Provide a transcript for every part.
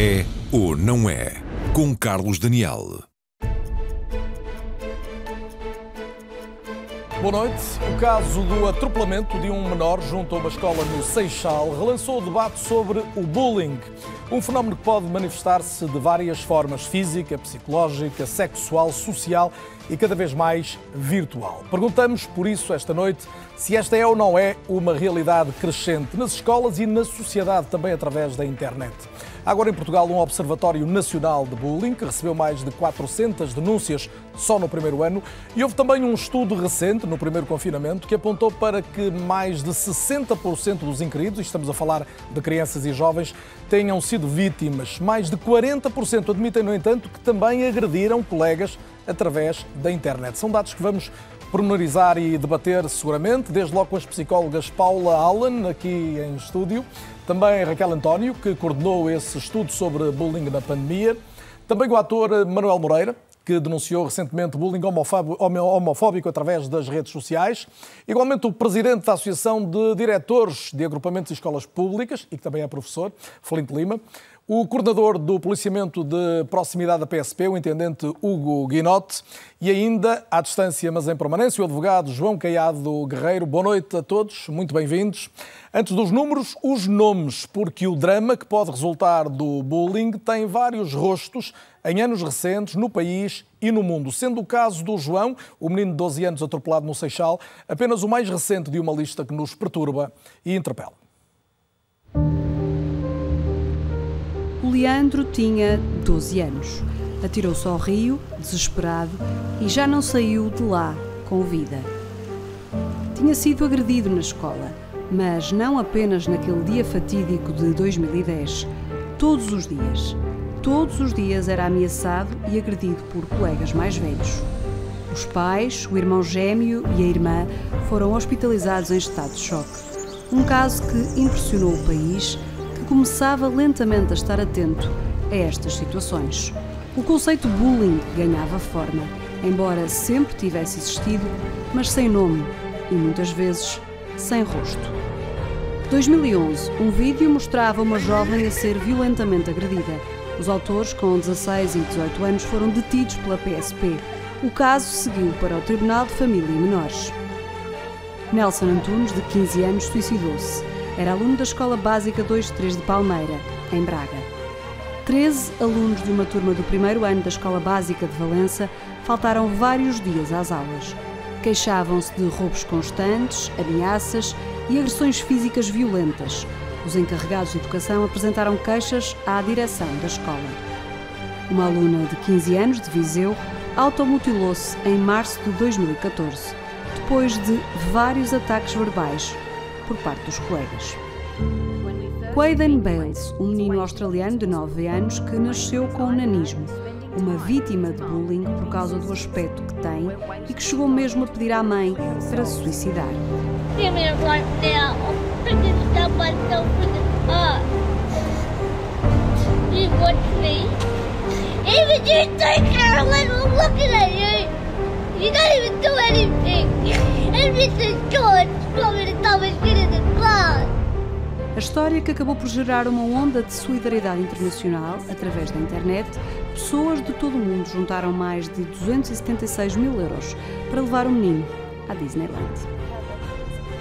É ou não é? Com Carlos Daniel. Boa noite. O caso do atropelamento de um menor junto a uma escola no Seixal relançou o debate sobre o bullying. Um fenómeno que pode manifestar-se de várias formas: física, psicológica, sexual, social e cada vez mais virtual. Perguntamos, por isso, esta noite, se esta é ou não é uma realidade crescente nas escolas e na sociedade também através da internet. Agora em Portugal um Observatório Nacional de Bullying que recebeu mais de 400 denúncias só no primeiro ano e houve também um estudo recente no primeiro confinamento que apontou para que mais de 60% dos inquiridos, estamos a falar de crianças e jovens, tenham sido vítimas. Mais de 40% admitem, no entanto, que também agrediram colegas através da internet. São dados que vamos pormenorizar e debater seguramente, desde logo com as psicólogas Paula Allen, aqui em estúdio, também Raquel António, que coordenou esse estudo sobre bullying na pandemia, também o ator Manuel Moreira, que denunciou recentemente bullying homofóbico através das redes sociais. Igualmente, o presidente da Associação de Diretores de Agrupamentos e Escolas Públicas, e que também é professor, Felipe Lima. O coordenador do policiamento de proximidade da PSP, o intendente Hugo Guinote, e ainda, à distância, mas em permanência, o advogado João Caiado Guerreiro. Boa noite a todos, muito bem-vindos. Antes dos números, os nomes, porque o drama que pode resultar do bullying tem vários rostos em anos recentes no país e no mundo, sendo o caso do João, o menino de 12 anos atropelado no Seixal, apenas o mais recente de uma lista que nos perturba e interpela. O Leandro tinha 12 anos. Atirou-se ao rio, desesperado, e já não saiu de lá com vida. Tinha sido agredido na escola, mas não apenas naquele dia fatídico de 2010. Todos os dias. Todos os dias era ameaçado e agredido por colegas mais velhos. Os pais, o irmão gêmeo e a irmã foram hospitalizados em estado de choque. Um caso que impressionou o país começava lentamente a estar atento a estas situações. O conceito bullying ganhava forma, embora sempre tivesse existido, mas sem nome e muitas vezes sem rosto. 2011, um vídeo mostrava uma jovem a ser violentamente agredida. Os autores, com 16 e 18 anos, foram detidos pela PSP. O caso seguiu para o Tribunal de Família e Menores. Nelson Antunes, de 15 anos, suicidou-se. Era aluno da Escola Básica 23 de Palmeira, em Braga. Treze alunos de uma turma do primeiro ano da Escola Básica de Valença faltaram vários dias às aulas. Queixavam-se de roubos constantes, ameaças e agressões físicas violentas. Os encarregados de educação apresentaram queixas à direção da escola. Uma aluna de 15 anos, de Viseu, automutilou-se em março de 2014, depois de vários ataques verbais por parte dos colegas. Quaden Bales, um menino australiano de 9 anos que nasceu com nanismo, uma vítima de bullying por causa do aspecto que tem e que chegou mesmo a pedir à mãe para se suicidar. Even you think Carolyn was looking at you. You don't even do anything. Everything's good. A história que acabou por gerar uma onda de solidariedade internacional através da internet, pessoas de todo o mundo juntaram mais de 276 mil euros para levar o menino à Disneyland.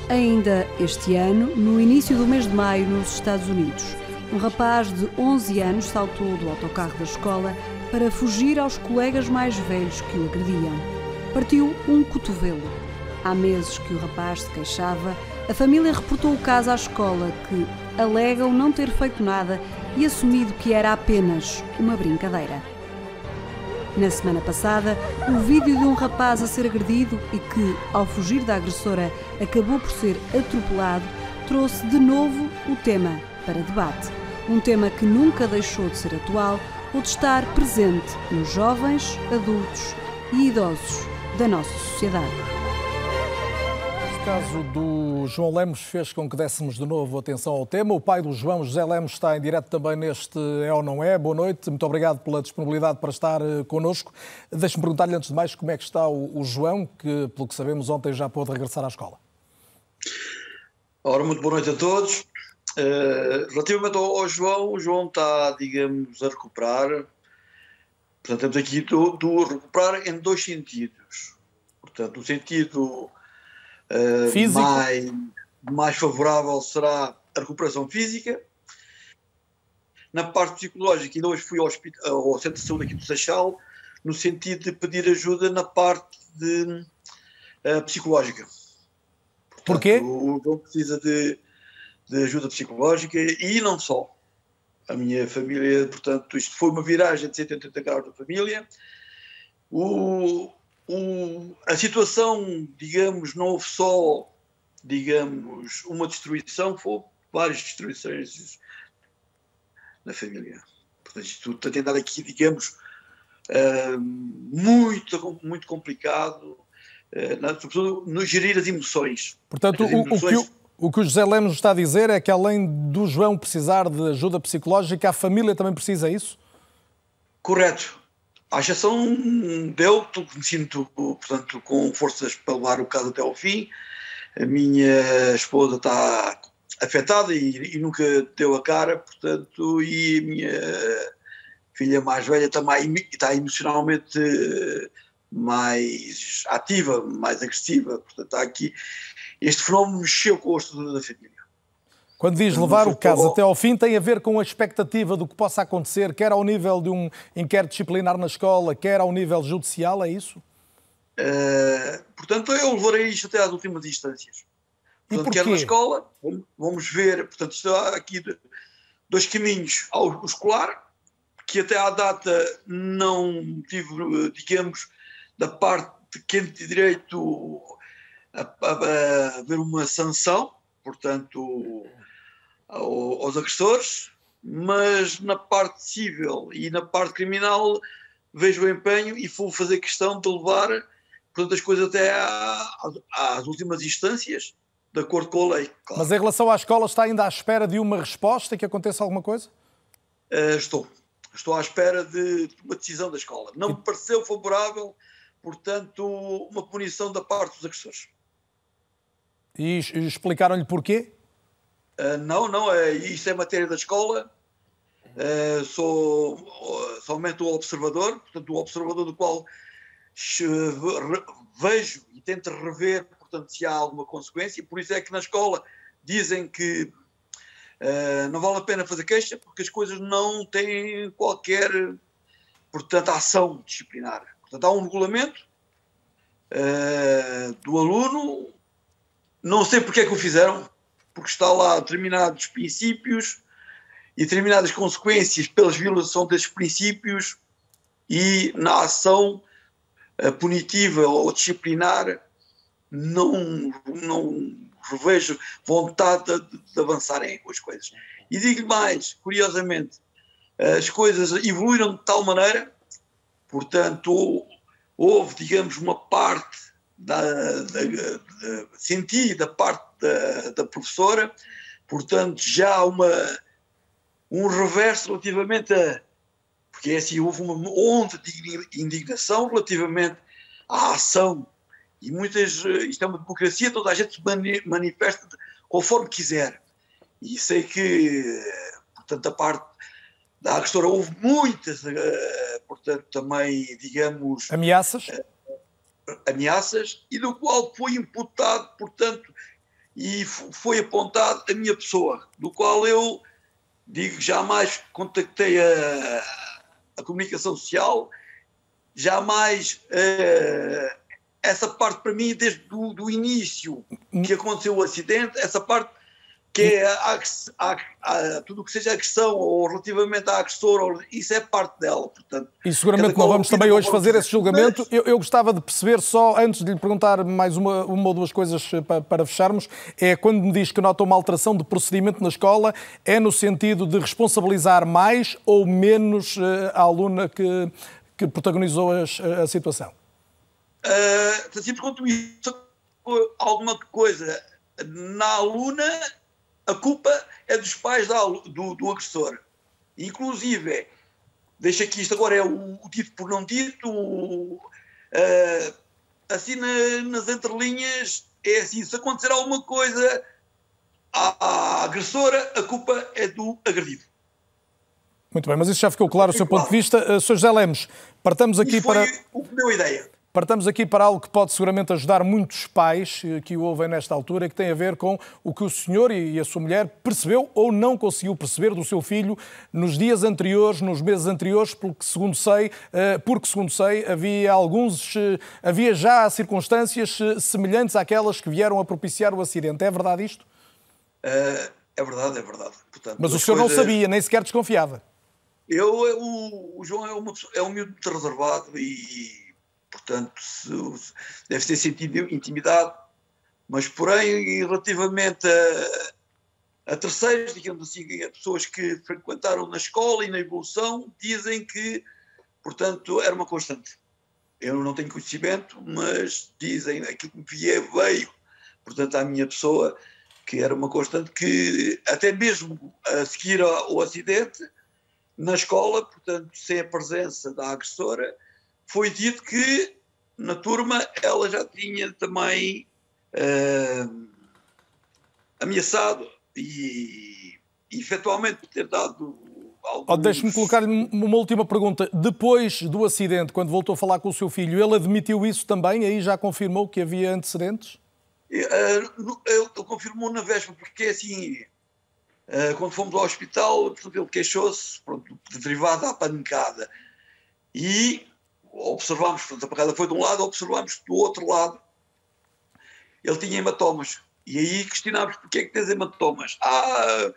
Ainda este ano, no início do mês de maio, nos Estados Unidos, um rapaz de 11 anos saltou do autocarro da escola para fugir aos colegas mais velhos que o agrediam. Partiu um cotovelo Há meses que o rapaz se queixava, a família reportou o caso à escola, que alegam não ter feito nada e assumido que era apenas uma brincadeira. Na semana passada, o vídeo de um rapaz a ser agredido e que, ao fugir da agressora, acabou por ser atropelado, trouxe de novo o tema para debate. Um tema que nunca deixou de ser atual ou de estar presente nos jovens, adultos e idosos da nossa sociedade caso do João Lemos fez com que dessemos de novo atenção ao tema. O pai do João, José Lemos, está em direto também neste É ou Não É. Boa noite, muito obrigado pela disponibilidade para estar eh, connosco. Deixe-me perguntar-lhe antes de mais como é que está o, João, que, pelo que sabemos, ontem já pôde regressar à escola. Ora, muito boa noite a todos. Uh, relativamente ao, ao, João, o João está, digamos, a recuperar. Portanto, temos aqui do, do recuperar em dois sentidos. Portanto, o sentido uh, mais, mais favorável será a recuperação física. Na parte psicológica, ainda hoje fui ao, hospital, ao centro de saúde aqui do Seixal, no sentido de pedir ajuda na parte de, uh, psicológica. Portanto, Porquê? O João precisa de de ajuda psicológica e não só. A minha família, portanto, isto foi uma viragem de 180 graus da família. O, o, a situação, digamos, não houve só, digamos, uma destruição, foi várias destruições na família. Portanto, isto tem dado aqui, digamos, uh, muito, muito complicado, uh, na, sobretudo no gerir as emoções. Portanto, as emoções, o, o, que, o que o José Lemos está a dizer é que além do João precisar de ajuda psicológica, a família também precisa disso? Correto. Exceção dele, me sinto, portanto, com forças para levar o caso até ao fim. A minha esposa está afetada e, e nunca deu a cara, portanto, e a minha filha mais velha também está emocionalmente mais ativa, mais agressiva, portanto, está aqui este fenómeno mexeu com o estrutura da família. Quando diz levar o caso até ao fim, tem a ver com a expectativa do que possa acontecer, quer ao nível de um inquérito disciplinar na escola, quer ao nível judicial, é isso? Uh, portanto, eu levarei isto até às últimas instâncias. Portanto, quer na escola, vamos ver, portanto, está aqui dois caminhos ao escolar, que até à data não tive, digamos, da parte de quem tem direito a, a, haver uma sanção, portanto, ao, aos agressores, mas na parte civil e na parte criminal vejo o empenho e vou fazer questão de levar portanto, as coisas até às últimas instâncias, de acordo com a lei. Claro. Mas em relação à escola, está ainda à espera de uma resposta, que aconteça alguma coisa? Uh, estou. Estou à espera de uma decisão da escola. Não me pareceu favorável, portanto, uma punição da parte dos agressores. E explicaram-lhe porquê? Uh, não, não, é, isso é matéria da escola. Uh, sou somente o observador, portanto, o observador do qual vejo e tento rever, portanto, se há alguma consequência. Por isso é que na escola dizem que uh, não vale a pena fazer queixa, porque as coisas não têm qualquer, portanto, ação disciplinar. Portanto, há um regulamento do aluno não sei porque é que o fizeram, porque está lá determinados princípios e determinadas consequências pelas violação desses princípios e na ação uh, punitiva ou disciplinar não, não revejo vontade de, de avançarem com as coisas. E digo mais, curiosamente, as coisas evoluíram de tal maneira, portanto, houve, digamos, uma parte da, da, da, senti da parte da, da professora, portanto já uma um reverso relativamente a porque é assim houve uma onda de indignação relativamente à ação. E muitas isto é uma democracia toda a gente se manifesta conforme quiser. E sei que portanto a parte da agressora houve muitas eh, portanto também digamos ameaças? eh, ameaças e do qual foi imputado, portanto, e foi apontado a minha pessoa, do qual eu digo jamais contactei a, a comunicação social, jamais uh, essa parte para mim desde do, do início que aconteceu o acidente, essa parte que é a, a, a, tudo o que seja agressão ou relativamente à agressora, isso é parte dela, portanto... E seguramente não vamos também hoje fazer esse julgamento. Mas... Eu, eu, gostava de perceber só, antes de lhe perguntar mais uma, uma ou duas coisas para, para, fecharmos, é quando me diz que nota uma alteração de procedimento na escola, é no sentido de responsabilizar mais ou menos eh, a aluna que, que protagonizou a, a situação? Uh, simples quanto isso, alguma coisa na aluna a culpa é dos pais do, do agressor. Inclusive, deixa aqui isto agora é o, o dito por não dito, uh, assim na, nas entrelinhas, é assim, se acontecer alguma coisa à agressora, a culpa é do agredido. Muito bem, mas isso já ficou claro o seu ponto de vista. Uh, Sr. José Lemos, partamos aqui para. o que deu a ideia. Partamos aqui para algo que pode seguramente ajudar muitos pais eh, que o ouvem nesta altura, que tem a ver com o que o senhor e a sua mulher percebeu ou não conseguiu perceber do seu filho nos dias anteriores, nos meses anteriores, porque segundo sei, eh, porque segundo sei, havia alguns, eh, havia já circunstâncias semelhantes àquelas que vieram a propiciar o acidente. É verdade isto? É verdade, é verdade. Portanto, Mas o senhor coisas... não sabia, nem sequer desconfiava. Eu, o, o João é, uma, é um miúdo muito reservado e portanto deve ter sentido intimidade, mas porém relativamente a, a terceiros, digamos assim, a pessoas que frequentaram na escola e na evolução, dizem que, portanto, era uma constante. Eu não tenho conhecimento, mas dizem aquilo que me veio, veio, portanto, à minha pessoa, que era uma constante que, até mesmo a seguir ao acidente, na escola, portanto, sem a presença da agressora, foi dito que na turma ela já tinha também uh, ameaçado e, e efetualmente ter dado alguns... Oh, Deixe-me colocar-lhe uma última pergunta. Depois do acidente, quando voltou a falar com o seu filho, ele admitiu isso também? Aí já confirmou que havia antecedentes? Uh, ele confirmou na véspera, porque assim, uh, quando fomos ao hospital, portanto, ele queixou-se, derivado à pancada. E observamos, portanto, a pancada foi de um lado, observamos do outro lado, ele tinha hematomas. E aí questionámos porque é que tens hematomas. Ah,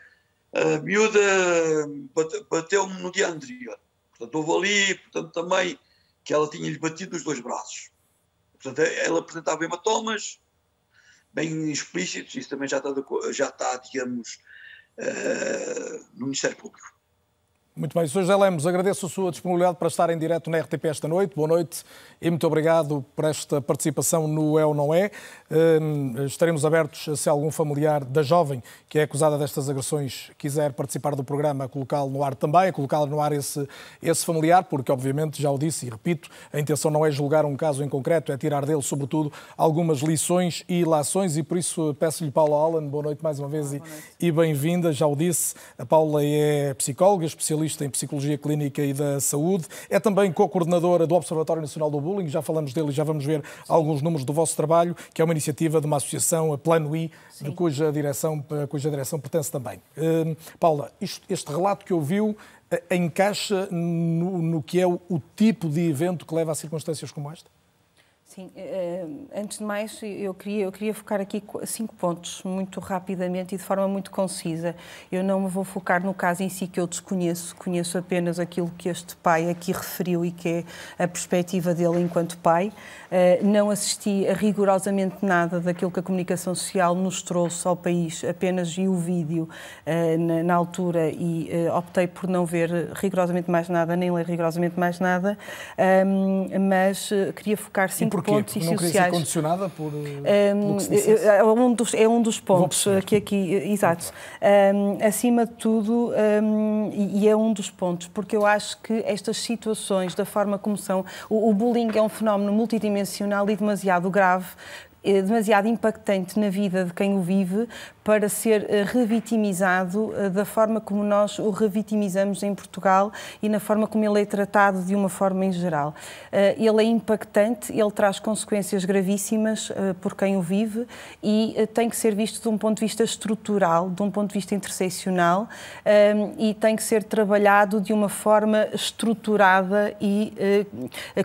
a miúda bateu-me no dia anterior. Portanto, houve ali, portanto, também que ela tinha-lhe batido os dois braços. Portanto, ela apresentava hematomas bem explícitos, isso também já está, já está digamos, uh, no Ministério Público. Muito bem, Sr. José Lemos, agradeço a sua disponibilidade para estar em direto na RTP esta noite. Boa noite e muito obrigado por esta participação no É ou Não É. Hum, estaremos abertos, se algum familiar da jovem que é acusada destas agressões quiser participar do programa, a colocá-lo no ar também, a colocá-lo no ar esse, esse familiar, porque obviamente, já o disse e repito, a intenção não é julgar um caso em concreto, é tirar dele, sobretudo, algumas lições e ilações e por isso peço-lhe, Paula Allen, boa noite mais uma vez e, e bem-vinda. Já o disse, a Paula é psicóloga, especialista especialista em Psicologia Clínica e da Saúde. É também co-coordenadora do Observatório Nacional do Bullying, já falamos dele e já vamos ver alguns números do vosso trabalho, que é uma iniciativa de uma associação, a Plano I, de cuja direção, cuja direção pertence também. Uh, Paula, isto, este relato que ouviu uh, encaixa no, no que é o, o tipo de evento que leva a circunstâncias como esta? Sim, eh, antes de mais, eu queria, eu queria focar aqui cinco pontos, muito rapidamente e de forma muito concisa. Eu não me vou focar no caso em si que eu desconheço, conheço apenas aquilo que este pai aqui referiu e que é a perspectiva dele enquanto pai. Eh, não assisti a rigorosamente nada daquilo que a comunicação social nos trouxe ao país, apenas vi o vídeo eh, na altura e optei por não ver rigorosamente mais nada, nem ler rigorosamente mais nada, mas queria focar cinco? Pontos Porque não. Ser condicionada por, eh, um, é, um dos, é um dos pontos que aqui, exato. Um, acima de tudo, um, e é um dos pontos, porque eu acho que estas situações, da forma como são, o, o bullying é um fenómeno multidimensional e demasiado grave demasiado impactante na vida de quem o vive para ser eh, revitimizado eh, da forma como nós o revitimizamos em Portugal e na forma como ele é tratado de uma forma em geral. Eh, ele é impactante, ele traz consequências gravíssimas por quem o vive e tem que ser visto de um ponto de vista estrutural, de um ponto de vista interseccional e tem que ser trabalhado de uma forma estruturada e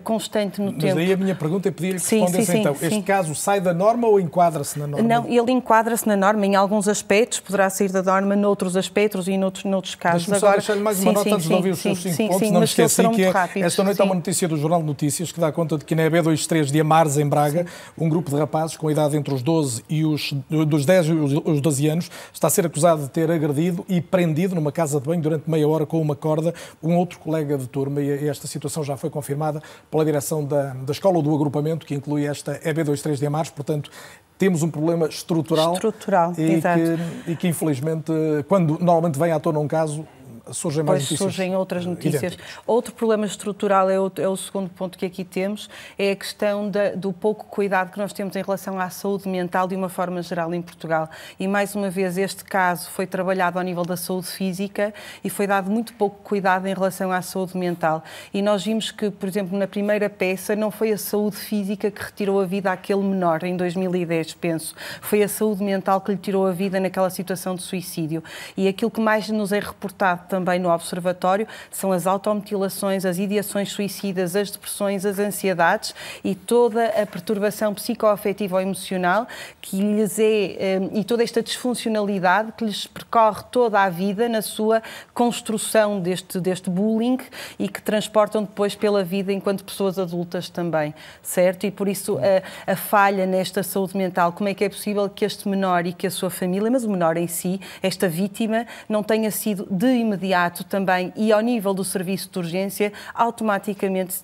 constante no Mas tempo. Mas aí a minha pergunta é pedir-lhe que respondesse então. Sim. Este caso sai da norma ou enquadra-se na norma? Não, ele enquadra-se na norma em alguns aspectos, poderá sair da norma noutros aspectos e noutros, noutros casos. Só deixar-lhe mais uma sim, nota sim, antes de ouvir os seus cinco sim, pontos, sim, não me esqueci que é, rápidos, esta noite há uma notícia do Jornal de Notícias que dá conta de que na EB23 de Amares, em Braga, um grupo de rapazes com idade entre os 12 e os, dos 10 e os 12 anos está a ser acusado de ter agredido e prendido numa casa de banho durante meia hora com uma corda um outro colega de turma. E esta situação já foi confirmada pela direção da, da escola ou do agrupamento que inclui esta EB23 de Amares, portanto temos um problema estrutural, estrutural e. Que, e que, infelizmente, quando normalmente vem à tona um caso, surgem mais notícias. surgem outras notícias. Idênticas. Outro problema estrutural é o, é o, segundo ponto que aqui temos, é a questão da, do pouco cuidado que nós temos em relação à saúde mental de uma forma geral em Portugal. E mais uma vez este caso foi trabalhado ao nível da saúde física e foi dado muito pouco cuidado em relação à saúde mental. E nós vimos que, por exemplo, na primeira peça não foi a saúde física que retirou a vida àquele menor em 2010, penso. Foi a saúde mental que lhe tirou a vida naquela situação de suicídio. E aquilo que mais nos é reportado também no Observatório são as automutilações, as ideações suicidas, as depressões, as ansiedades e toda a perturbação psicoafetiva ou emocional que lhes é, eh, e toda esta disfuncionalidade que lhes percorre toda a vida na sua construção deste, deste bullying e que transportam depois pela vida enquanto pessoas adultas também, certo? E por isso a, a falha nesta saúde mental, como é que é possível que este menor e que a sua família, mas o menor em si, esta vítima, não tenha sido de imediato também e ao nível do serviço de urgência, automaticamente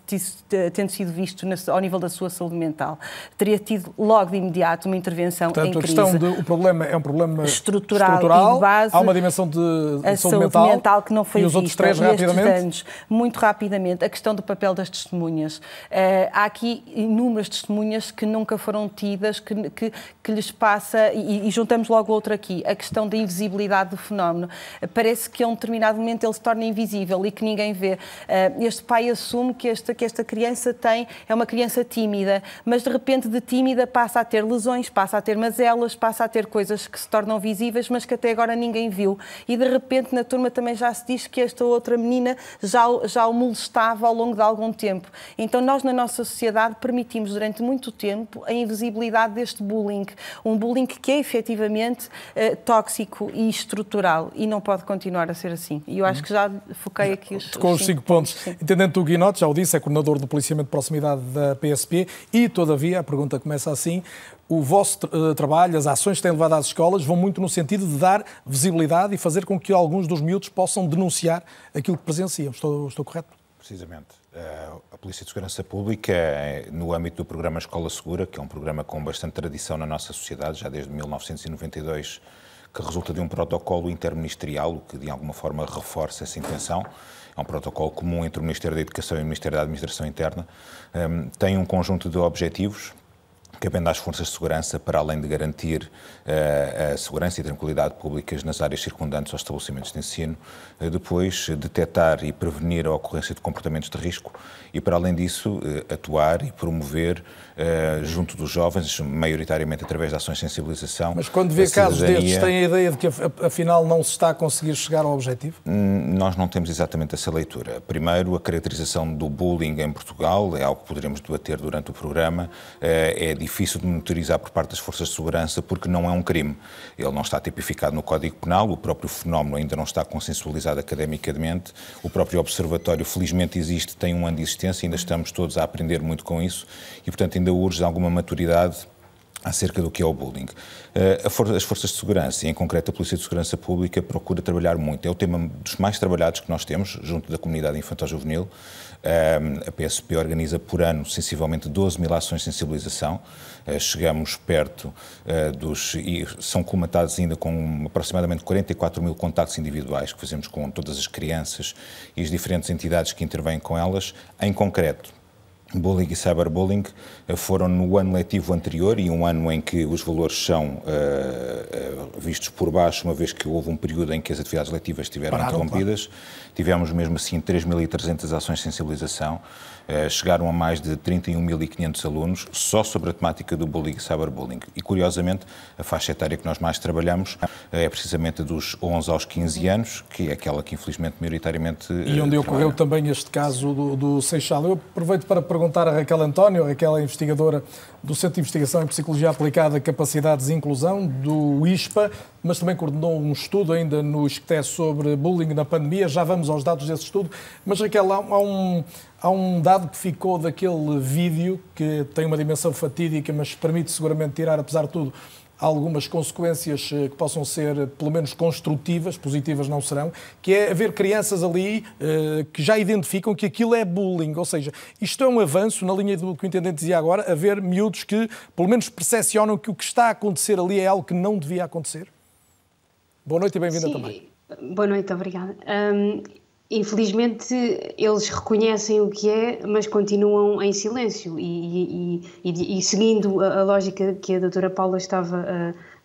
tendo sido visto ao nível da sua saúde mental. Teria tido logo de imediato uma intervenção Portanto, em crise. a questão de, o problema é um problema estrutural, estrutural. base, há uma dimensão de, de saúde, mental, mental, que não foi e os outros três rapidamente. anos. Muito rapidamente, a questão do papel das testemunhas. Uh, há aqui inúmeras testemunhas que nunca foram tidas, que, que, que lhes passa, e, e, juntamos logo outra aqui, a questão da invisibilidade do fenómeno. Parece que a um determinado momento ele se torna invisível e que ninguém vê. Uh, este pai assume que esta, que esta criança tem, é uma criança tímida, mas de repente de tímida passa a ter lesões, passa a ter mazelas, passa a ter coisas que se tornam visíveis, mas que até agora ninguém viu. E de repente na turma também já se diz que esta outra menina já, já o molestava ao longo de algum tempo. Então nós na nossa sociedade permitimos durante muito tempo a invisibilidade deste bullying, um bullying que é efetivamente uh, tóxico e estrutural e não pode continuar a ser assim. E eu acho que já foquei aqui os, Com os cinco pontos. Sim. Intendente do Guinote, já o disse, é coordenador do policiamento de proximidade da PSP e, todavia, a pergunta começa assim, o vosso uh, trabalho, as ações que têm levado às escolas vão muito no sentido de dar visibilidade e fazer com que alguns dos miúdos possam denunciar aquilo que presenciam. Estou, estou correto? Precisamente. A Polícia de Segurança Pública, é, no âmbito do programa Escola Segura, que é um programa com bastante tradição na nossa sociedade, já desde 1992, que resulta de um protocolo interministerial, o que de alguma forma reforça essa intenção. É um protocolo comum entre o Ministério da Educação e o Ministério da Administração Interna. tem um conjunto de objetivos cabendo às forças de segurança, para além de garantir a segurança e tranquilidade públicas nas áreas circundantes aos estabelecimentos de ensino, uh, depois detectar e prevenir a ocorrência de comportamentos de risco e, para além disso, atuar e promover junto dos jovens, maioritariamente através de ações de sensibilização. Mas quando vê casos destes, tem a ideia de que afinal não se está a conseguir chegar ao objetivo? Nós não temos exatamente essa leitura. Primeiro, a caracterização do bullying em Portugal é algo que poderemos debater durante o programa. É difícil de monitorizar por parte das forças de segurança porque não é um crime. Ele não está tipificado no Código Penal, o próprio fenómeno ainda não está consensualizado academicamente, o próprio observatório felizmente existe, tem um ano de existência, ainda estamos todos a aprender muito com isso e, portanto, ainda urge alguma maturidade acerca do que é o bullying. As forças de segurança, e em concreto a Polícia de Segurança Pública, procura trabalhar muito. É o tema dos mais trabalhados que nós temos junto da comunidade infantil-juvenil. A PSP organiza por ano sensivelmente 12 mil ações de sensibilização. Chegamos perto dos. e são colmatados ainda com aproximadamente 44 mil contactos individuais que fazemos com todas as crianças e as diferentes entidades que intervêm com elas. Em concreto, Bullying e cyberbullying foram no ano letivo anterior e um ano em que os valores são uh, uh, vistos por baixo, uma vez que houve um período em que as atividades letivas estiveram Pararam, interrompidas. Claro. Tivemos mesmo assim 3.300 ações de sensibilização. Uh, chegaram a mais de 31.500 alunos só sobre a temática do bullying e cyberbullying. E curiosamente, a faixa etária que nós mais trabalhamos é precisamente dos 11 aos 15 anos, que é aquela que infelizmente maioritariamente. E onde ocorreu também este caso do, do Seixal. Eu aproveito para perguntar a Raquel António, Raquel é investigadora do Centro de Investigação em Psicologia Aplicada, Capacidades e Inclusão, do ISPA, mas também coordenou um estudo ainda no ISCTE sobre bullying na pandemia. Já vamos aos dados desse estudo. Mas, Raquel, há um, há um dado que ficou daquele vídeo que tem uma dimensão fatídica, mas permite seguramente tirar, apesar de tudo, algumas consequências que possam ser, pelo menos, construtivas, positivas não serão, que é haver crianças ali uh, que já identificam que aquilo é bullying. Ou seja, isto é um avanço, na linha do que o Intendente dizia agora, haver miúdos que, pelo menos, percepcionam que o que está a acontecer ali é algo que não devia acontecer. Boa noite e bem-vinda também. Boa noite, obrigada. Um, infelizmente, eles reconhecem o que é, mas continuam em silêncio. E, e, e, e seguindo a, a, lógica que a doutora Paula estava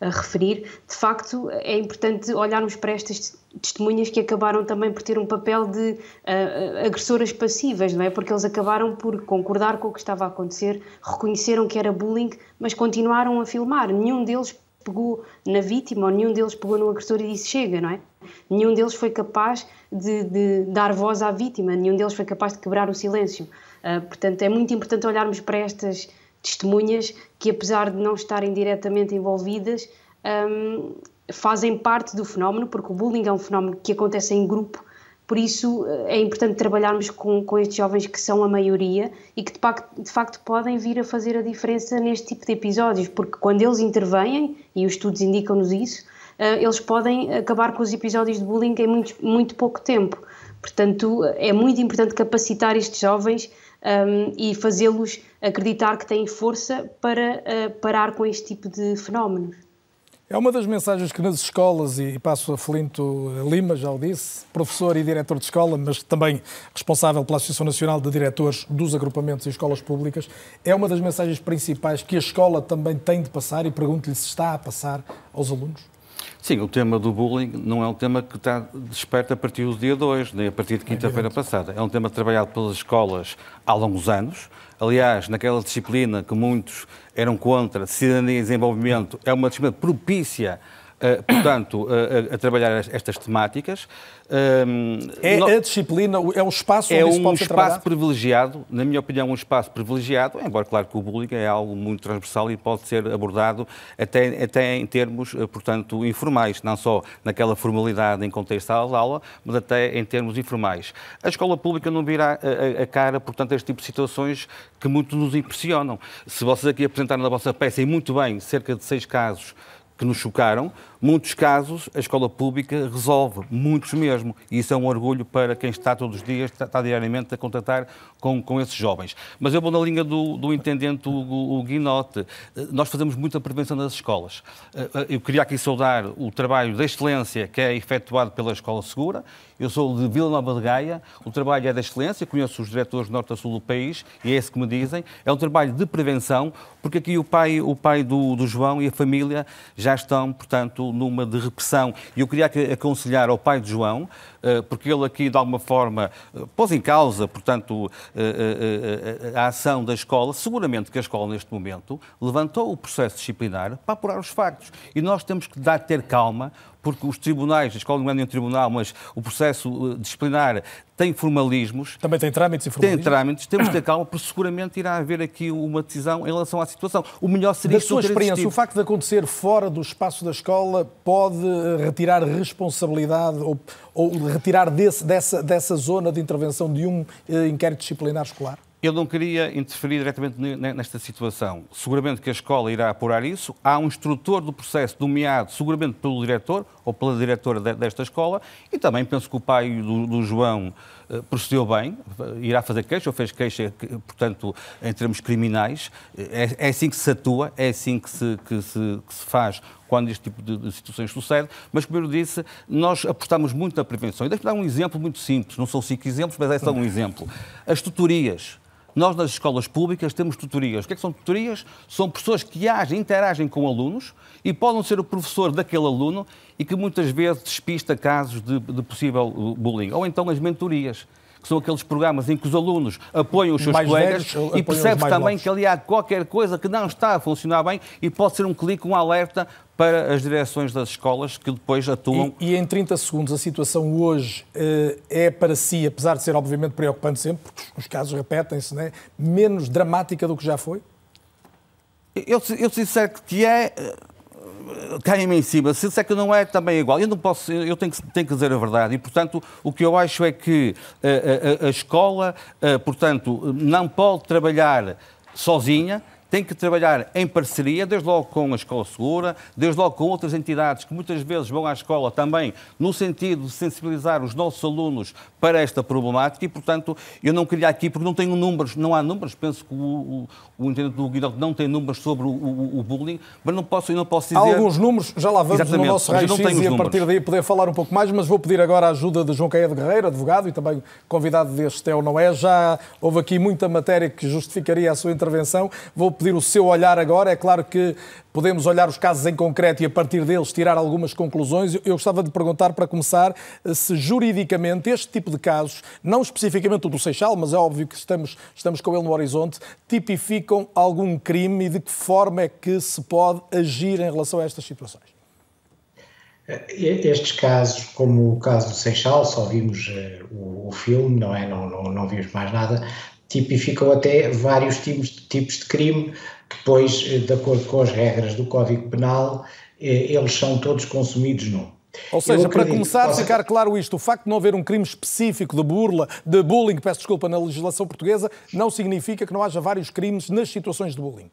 a, a, referir, de facto, é importante olharmos para estas testemunhas que acabaram também por ter um papel de uh, agressoras passivas, não é? Porque eles acabaram por concordar com o que estava a acontecer, reconheceram que era bullying, mas continuaram a filmar. Nenhum deles pegou na vítima ou nenhum deles pegou no agressor e disse chega, não é? Nenhum deles foi capaz de, de dar voz à vítima, nenhum deles foi capaz de quebrar o silêncio. Uh, portanto, é muito importante olharmos para estas testemunhas que, apesar de não estarem diretamente envolvidas, um, fazem parte do fenómeno, porque o bullying é um fenómeno que acontece em grupo por isso eh, é importante trabalharmos com, com estes jovens que são a maioria e que de facto, de facto podem vir a fazer a diferença neste tipo de episódios, porque quando eles intervêm, e os estudos indicam-nos isso, uh, eles podem acabar com os episódios de bullying em muito, muito pouco tempo. Portanto, é muito importante capacitar estes jovens um, ehm, e fazê-los acreditar que têm força para uh, parar com este tipo de fenómenos. É uma das mensagens que nas escolas, e passo a Felinto Lima, já o disse, professor e diretor de escola, mas também responsável pela Associação Nacional de Diretores dos Agrupamentos e Escolas Públicas, é uma das mensagens principais que a escola também tem de passar e pergunto-lhe se está a passar aos alunos? Sim, o tema do bullying não é um tema que está desperto a partir do dia 2, nem a partir de quinta-feira passada. É um tema trabalhado pelas escolas há longos anos. Aliás, naquela disciplina que muitos eram contra, cidadania e desenvolvimento, é uma disciplina propícia Uh, portanto, uh, a, trabalhar estas temáticas. Uh, é a disciplina, é o espaço onde é um espaço privilegiado, na minha opinião, um espaço privilegiado, embora claro que o bullying é algo muito transversal e pode ser abordado até, até em termos, portanto, informais, não só naquela formalidade em contexto de aula, mas até em termos informais. A escola pública não virá a, a cara, portanto, a este tipo de situações que muito nos impressionam. Se vocês aqui apresentaram na vossa peça, e muito bem, cerca de seis casos que nos chocaram, muitos casos a escola pública resolve, muitos mesmo. E isso é um orgulho para quem está todos os dias, está, está diariamente a contatar com, com esses jovens. Mas eu vou na linha do, do intendente o, o Guinote. Nós fazemos muita prevenção nas escolas. Eh, eu queria aqui saudar o trabalho da excelência que é efetuado pela Escola Segura. Eu sou de Vila Nova de Gaia, o trabalho é da excelência, conheço os diretores norte a sul do país e é esse que me dizem. É um trabalho de prevenção, porque aqui o pai, o pai do, do João e a família já estão, portanto, numa de repressão. E eu queria aconselhar ao pai de João, porque ele aqui, de alguma forma, eh, pôs em causa, portanto, eh, a ação da escola. Seguramente que a escola, neste momento, levantou o processo disciplinar para apurar os factos. E nós temos que dar, ter calma, porque os tribunais, a escola não é nenhum tribunal, mas o processo disciplinar tem formalismos. Também tem trâmites e formalismos. Tem trâmites, temos de ter calma, porque seguramente irá haver aqui uma decisão em relação à situação. O melhor seria... Da sua experiência, o facto de acontecer fora do espaço da escola pode retirar responsabilidade ou, ou retirar desse, dessa, dessa zona de intervenção de um eh, inquérito disciplinar escolar? Eu não queria interferir diretamente nesta situação. Seguramente que a escola irá apurar isso. Há um instrutor do processo nomeado, seguramente pelo diretor ou pela diretora desta escola, e também penso que o pai do, do João uh, procedeu bem, irá fazer queixa, ou fez queixa, portanto, em termos criminais. É, é assim que se atua, é assim que se, que se, que se faz quando este tipo de, de, situações sucede, mas, como eu disse, nós apostamos muito na prevenção. E deixe-me dar um exemplo muito simples, não são cinco exemplos, mas é só um exemplo. As tutorias. Nós, nas escolas públicas, temos tutorias. O que, é que são tutorias? São pessoas que agem, interagem com alunos e podem ser o professor daquele aluno e que muitas vezes despista casos de, de possível bullying. Ou então as mentorias que são aqueles programas em que os alunos apoiam os seus mais colegas velhos, e percebe também novos. que ali há qualquer coisa que não está a funcionar bem e pode ser um clique, um alerta para as direções das escolas que depois atuam. E, e em 30 segundos, a situação hoje uh, é para si, apesar de ser obviamente preocupante sempre, porque os casos repetem-se, né, menos dramática do que já foi? Eu, eu sincero que é. Caem-me em cima. Se disser que não é, também é igual. Eu não posso, eu tenho que, tenho que dizer a verdade. E, portanto, o que eu acho é que a, a, a escola, portanto, não pode trabalhar sozinha tem que trabalhar em parceria, desde logo com a Escola Segura, desde logo com outras entidades que muitas vezes vão à escola também no sentido de sensibilizar os nossos alunos para esta problemática e, portanto, eu não queria aqui, porque não tenho números, não há números, penso que o, o, o intendente do Guido não tem números sobre o, o, o, bullying, mas não posso, eu não posso dizer... Há alguns números, já lá vamos Exatamente, no nosso raio-x e a partir daí poder falar um pouco mais, mas vou pedir agora a ajuda de João Caia de Guerreiro, advogado e também convidado deste É ou Não É. Já houve aqui muita matéria que justificaria a sua intervenção. Vou pedir o seu olhar agora. É claro que podemos olhar os casos em concreto e a partir deles tirar algumas conclusões. Eu gostava de perguntar, para começar, se juridicamente este tipo de casos, não especificamente o do Seixal, mas é óbvio que estamos, estamos com ele no horizonte, tipificam algum crime e de que forma é que se pode agir em relação a estas situações? Estes casos, como o caso do Seixal, só vimos uh, o, o, filme, não é? Não, não, não vimos mais nada, tipificam até vários tipos, tipos de crime que depois, eh, de acordo com as regras do Código Penal, eh, eles são todos consumidos num. Ou seja, para começar a ficar claro isto, o facto de não haver um crime específico de burla, de bullying, peço desculpa, na legislação portuguesa, não significa que não haja vários crimes nas situações de bullying.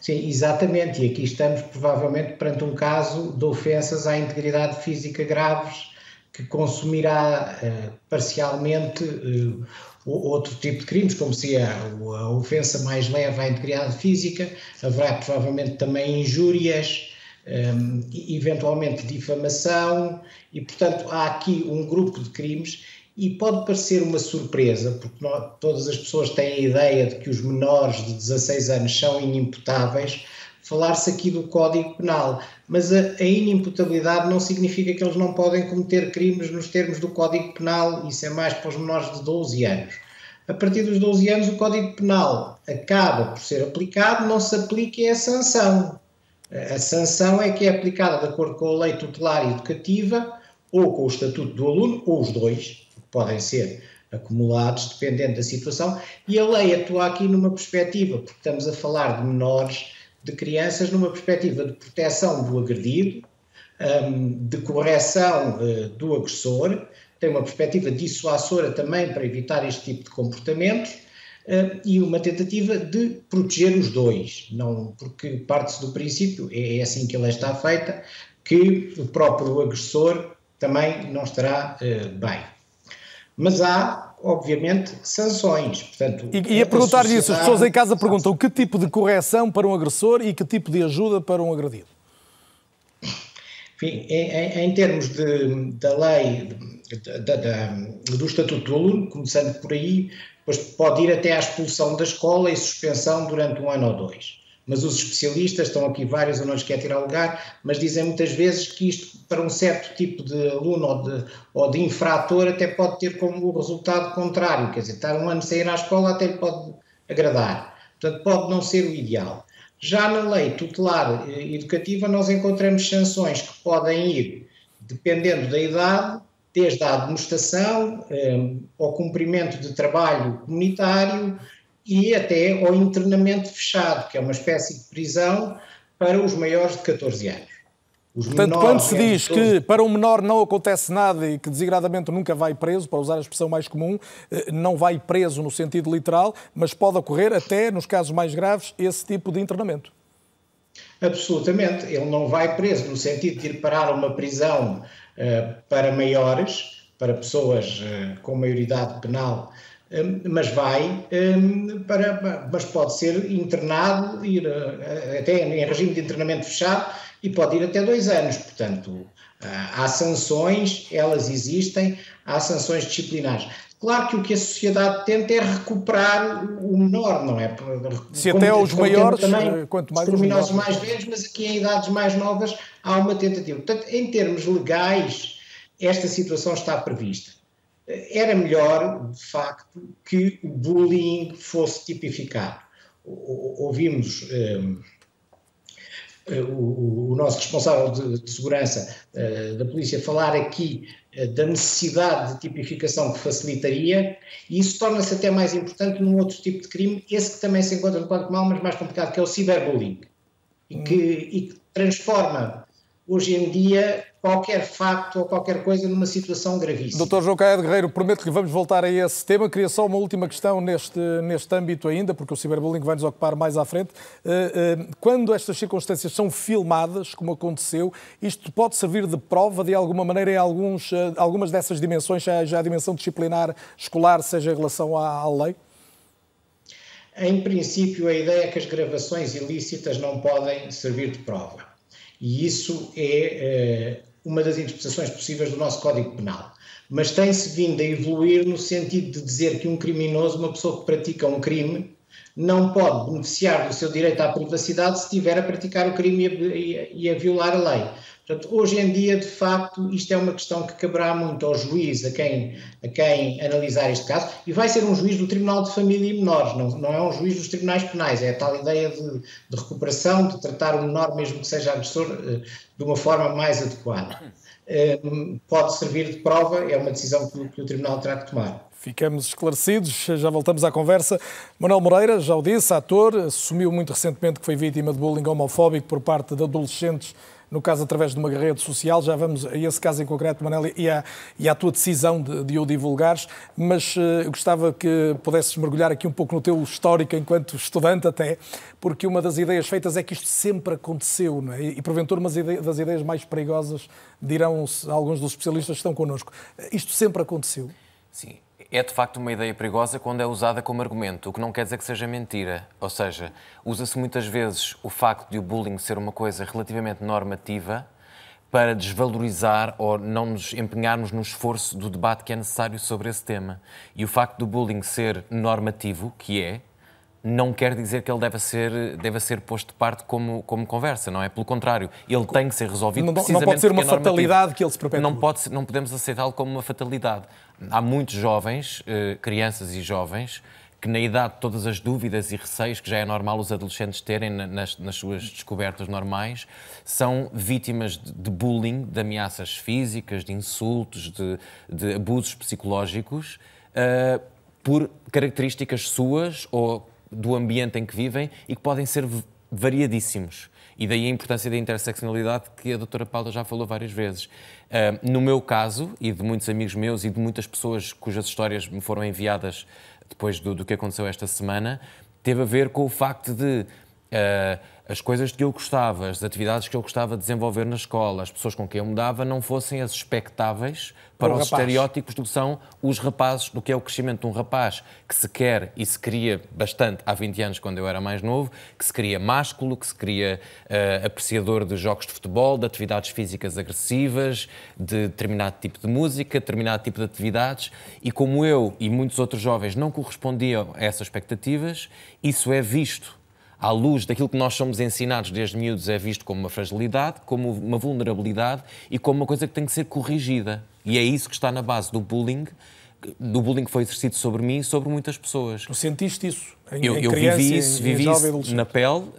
Sim, exatamente. E aqui estamos provavelmente perante um caso de ofensas à integridade física graves que consumirá uh, parcialmente uh, outro tipo de crimes, como se a, a ofensa mais leve à integridade física, haverá provavelmente também injúrias, um, eventualmente difamação, e portanto há aqui um grupo de crimes e pode parecer uma surpresa, porque nós, todas as pessoas têm a ideia de que os menores de 16 anos são inimputáveis, falar-se aqui do Código Penal, mas a, a, inimputabilidade não significa que eles não podem cometer crimes nos termos do Código Penal, isso é mais para os menores de 12 anos. A partir dos 12 anos, o Código Penal acaba por ser aplicado, não se aplica a sanção. A sanção é que é aplicada de acordo com a lei tutelar e educativa, ou com o estatuto do aluno, ou os dois, podem ser acumulados dependendo da situação, e a lei atua aqui numa perspectiva, porque estamos a falar de menores, de crianças, numa perspectiva de proteção do agredido, hum, de correção eh, do agressor, tem uma perspectiva dissuasora também para evitar este tipo de comportamentos, hum, e uma tentativa de proteger os dois, não porque parte-se do princípio, é, é assim que a lei está feita, que o próprio agressor também não estará uh, bem. Mas há, obviamente, sanções. Portanto, e, e a perguntar sociedade... isso, as pessoas em casa perguntam que tipo de correção para um agressor e que tipo de ajuda para um agredido? Enfim, em, em termos de, da lei, de, de, do Estatuto do Aluno, começando por aí, depois pode ir até à expulsão da escola e suspensão durante um ano ou dois mas os especialistas, estão aqui vários, eu não lhes quero tirar lugar, mas dizem muitas vezes que isto, para um certo tipo de aluno ou de, ou de infrator, até pode ter como resultado contrário, quer dizer, estar um ano sem ir à escola até lhe pode agradar. Portanto, pode não ser o ideal. Já na lei tutelar eh, educativa, nós encontramos sanções que podem ir, dependendo da idade, desde a demonstração eh, ao cumprimento de trabalho comunitário, e até ao internamento fechado, que é uma espécie de prisão para os maiores de 14 anos. Os Portanto, quando se diz que para um menor não acontece nada e que desigradamente nunca vai preso, para usar a expressão mais comum, eh, não vai preso no sentido literal, mas pode ocorrer até, nos casos mais graves, esse tipo de internamento. Absolutamente. Ele não vai preso no sentido de ir parar a uma prisão uh, para maiores, para pessoas uh, com maioridade penal mas vai hum, para, mas pode ser internado, ir eh, até em regime de internamento fechado e pode ir até dois anos. Portanto, há sanções, elas existem, há sanções disciplinares. Claro que o que a sociedade tenta é recuperar o menor, não é? Se até aos maiores, também, eh, quanto mais os criminosos mais velhos, mas aqui em idades mais novas há uma tentativa. Portanto, em termos legais, esta situação está prevista era melhor, de facto, que o bullying fosse tipificado. Ouvimos um, eh, o, o, nosso responsável de, de segurança uh, da polícia falar aqui uh, da necessidade de tipificação que facilitaria, e isso torna-se até mais importante num outro tipo de crime, esse que também se encontra no Código Penal, mas mais complicado, que é o ciberbullying, e que, e que transforma hoje em dia qualquer facto ou qualquer coisa numa situação gravíssima. Doutor João Caio de Guerreiro, prometo que vamos voltar a esse tema. Queria só uma última questão neste, neste âmbito ainda, porque o ciberbullying vai nos ocupar mais à frente. Eh, eh, quando estas circunstâncias são filmadas, como aconteceu, isto pode servir de prova de alguma maneira em alguns, eh, algumas dessas dimensões, seja a dimensão disciplinar escolar, seja em relação à, à lei? Em princípio, a ideia é que as gravações ilícitas não podem servir de prova. E isso é uma das interpretações possíveis do nosso Código Penal. Mas tem-se vindo a evoluir no sentido de dizer que um criminoso, uma pessoa que pratica um crime, não pode beneficiar do seu direito à privacidade se estiver a praticar o crime e a, e a, violar a lei. Portanto, hoje em dia, de facto, isto é uma questão que caberá muito ao juiz, a quem, a quem analisar este caso, e vai ser um juiz do Tribunal de Família e Menores, não, não é um juiz dos tribunais penais, é a tal ideia de, de recuperação, de tratar o menor, mesmo que seja agressor, eh, de uma forma mais adequada. Eh, pode servir de prova, é uma decisão que, que o Tribunal terá que tomar. Ficamos esclarecidos, já voltamos à conversa. Manuel Moreira, já o disse, ator, assumiu muito recentemente que foi vítima de bullying homofóbico por parte de adolescentes no caso através de uma rede social. Já vamos a esse caso em concreto, Manel, e à, e à tua decisão de, de o divulgares, mas uh, gostava que pudesses mergulhar aqui um pouco no teu histórico enquanto estudante até, porque uma das ideias feitas é que isto sempre aconteceu, é? e porventura uma das ideias mais perigosas, dirão alguns dos especialistas que estão connosco. Isto sempre aconteceu. Sim, é de facto uma ideia perigosa quando é usada como argumento, o que não quer dizer que seja mentira. Ou seja, usa-se muitas vezes o facto de o bullying ser uma coisa relativamente normativa para desvalorizar ou não nos empenharmos no esforço do debate que é necessário sobre esse tema. E o facto do bullying ser normativo, que é, não quer dizer que ele deve ser, deve ser posto de parte como, como conversa, não é? Pelo contrário, ele tem que ser resolvido não, precisamente Não pode ser uma é fatalidade que ele se perpetua. Não, pode, não podemos aceitá-lo como uma fatalidade. Há muitos jovens, eh, crianças e jovens, que na idade de todas as dúvidas e receios que já é normal os adolescentes terem nas, nas suas descobertas normais, são vítimas de, de, bullying, de ameaças físicas, de insultos, de, de abusos psicológicos, uh, por características suas ou do ambiente em que vivem e que podem ser variadíssimos. E daí a importância da interseccionalidade que a doutora Paula já falou várias vezes. Uh, no meu caso, e de muitos amigos meus e de muitas pessoas cujas histórias me foram enviadas depois do, do que aconteceu esta semana, teve a ver com o facto de uh, as coisas que eu gostava, as atividades que eu gostava de desenvolver na escola, as pessoas com quem eu me dava, não fossem as expectáveis para os estereótipos do que são os rapazes, do que é o crescimento de um rapaz que se quer e se queria bastante há 20 anos, quando eu era mais novo, que se queria másculo, que se queria uh, apreciador de jogos de futebol, de atividades físicas agressivas, de determinado tipo de música, determinado tipo de atividades, e como eu e muitos outros jovens não correspondiam a essas expectativas, isso é visto à luz daquilo que nós somos ensinados desde miúdos, é visto como uma fragilidade, como uma vulnerabilidade e como uma coisa que tem que ser corrigida. E é isso que está na base do bullying, do bullying que foi exercido sobre mim e sobre muitas pessoas. Tu sentiste isso? Em, eu, em eu vivi isso, em, vivi isso na pele, uh,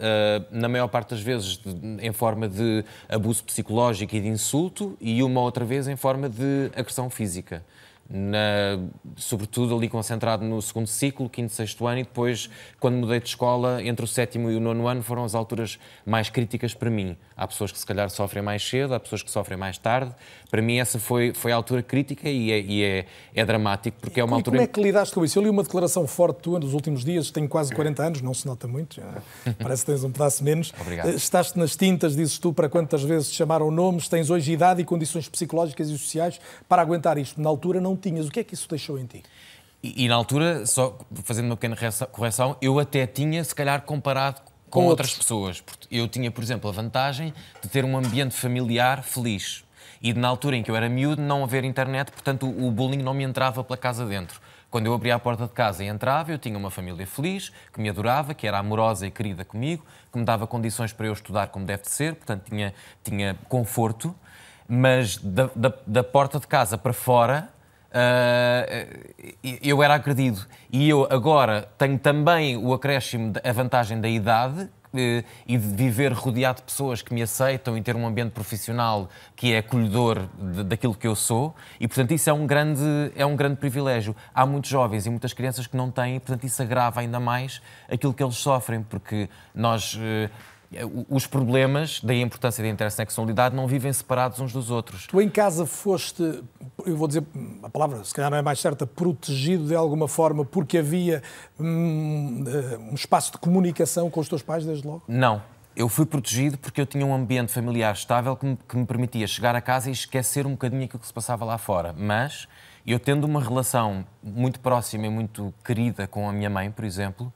na maior parte das vezes de, em forma de abuso psicológico e de insulto, e uma outra vez em forma de agressão física na, sobretudo ali concentrado no segundo ciclo, quinto, sexto ano, e depois, quando mudei de escola, entre o sétimo e o nono ano, foram as alturas mais críticas para mim. Há pessoas que se calhar sofrem mais cedo, há pessoas que sofrem mais tarde. Para mim, essa foi, foi a altura crítica e é, e é, é dramático, porque é uma e altura. Como é que lidaste com isso? Eu li uma declaração forte tua nos últimos dias, tenho quase 40 anos, não se nota muito, parece que tens um pedaço menos. Obrigado. Eh, estás nas tintas, dizes tu, para quantas vezes te chamaram nomes, tens hoje idade e condições psicológicas e sociais para aguentar isto. Na altura não tinhas. O que é que isso deixou em ti? E, e na altura, só fazendo uma pequena correção, eu até tinha, se calhar, comparado com, com outras pessoas. Eu tinha, por exemplo, a vantagem de ter um ambiente familiar feliz. E na altura em que eu era miúdo, não haver internet, portanto o bullying não me entrava pela casa dentro. Quando eu abria a porta de casa e entrava, eu tinha uma família feliz, que me adorava, que era amorosa e querida comigo, que me dava condições para eu estudar como deve ser, portanto tinha, tinha conforto, mas da, da, da porta de casa para fora uh, eu era agredido. E eu agora tenho também o acréscimo, a vantagem da idade, eh, e de viver rodeado de pessoas que me aceitam e ter um ambiente profissional que é acolhedor de, daquilo que eu sou e portanto isso é um grande é um grande privilégio há muitos jovens e muitas crianças que não têm e portanto isso agrava ainda mais aquilo que eles sofrem porque nós os problemas, daí a importância da intersexualidade, não vivem separados uns dos outros. Tu em casa foste, eu vou dizer, a palavra se calhar não é mais certa, protegido de alguma forma porque havia hum, eh, um espaço de comunicação com os teus pais desde logo? Não. Eu fui protegido porque eu tinha um ambiente familiar estável que me, que me permitia chegar a casa e esquecer um bocadinho aquilo que se passava lá fora. Mas eu tendo uma relação muito próxima e muito querida com a minha mãe, por exemplo,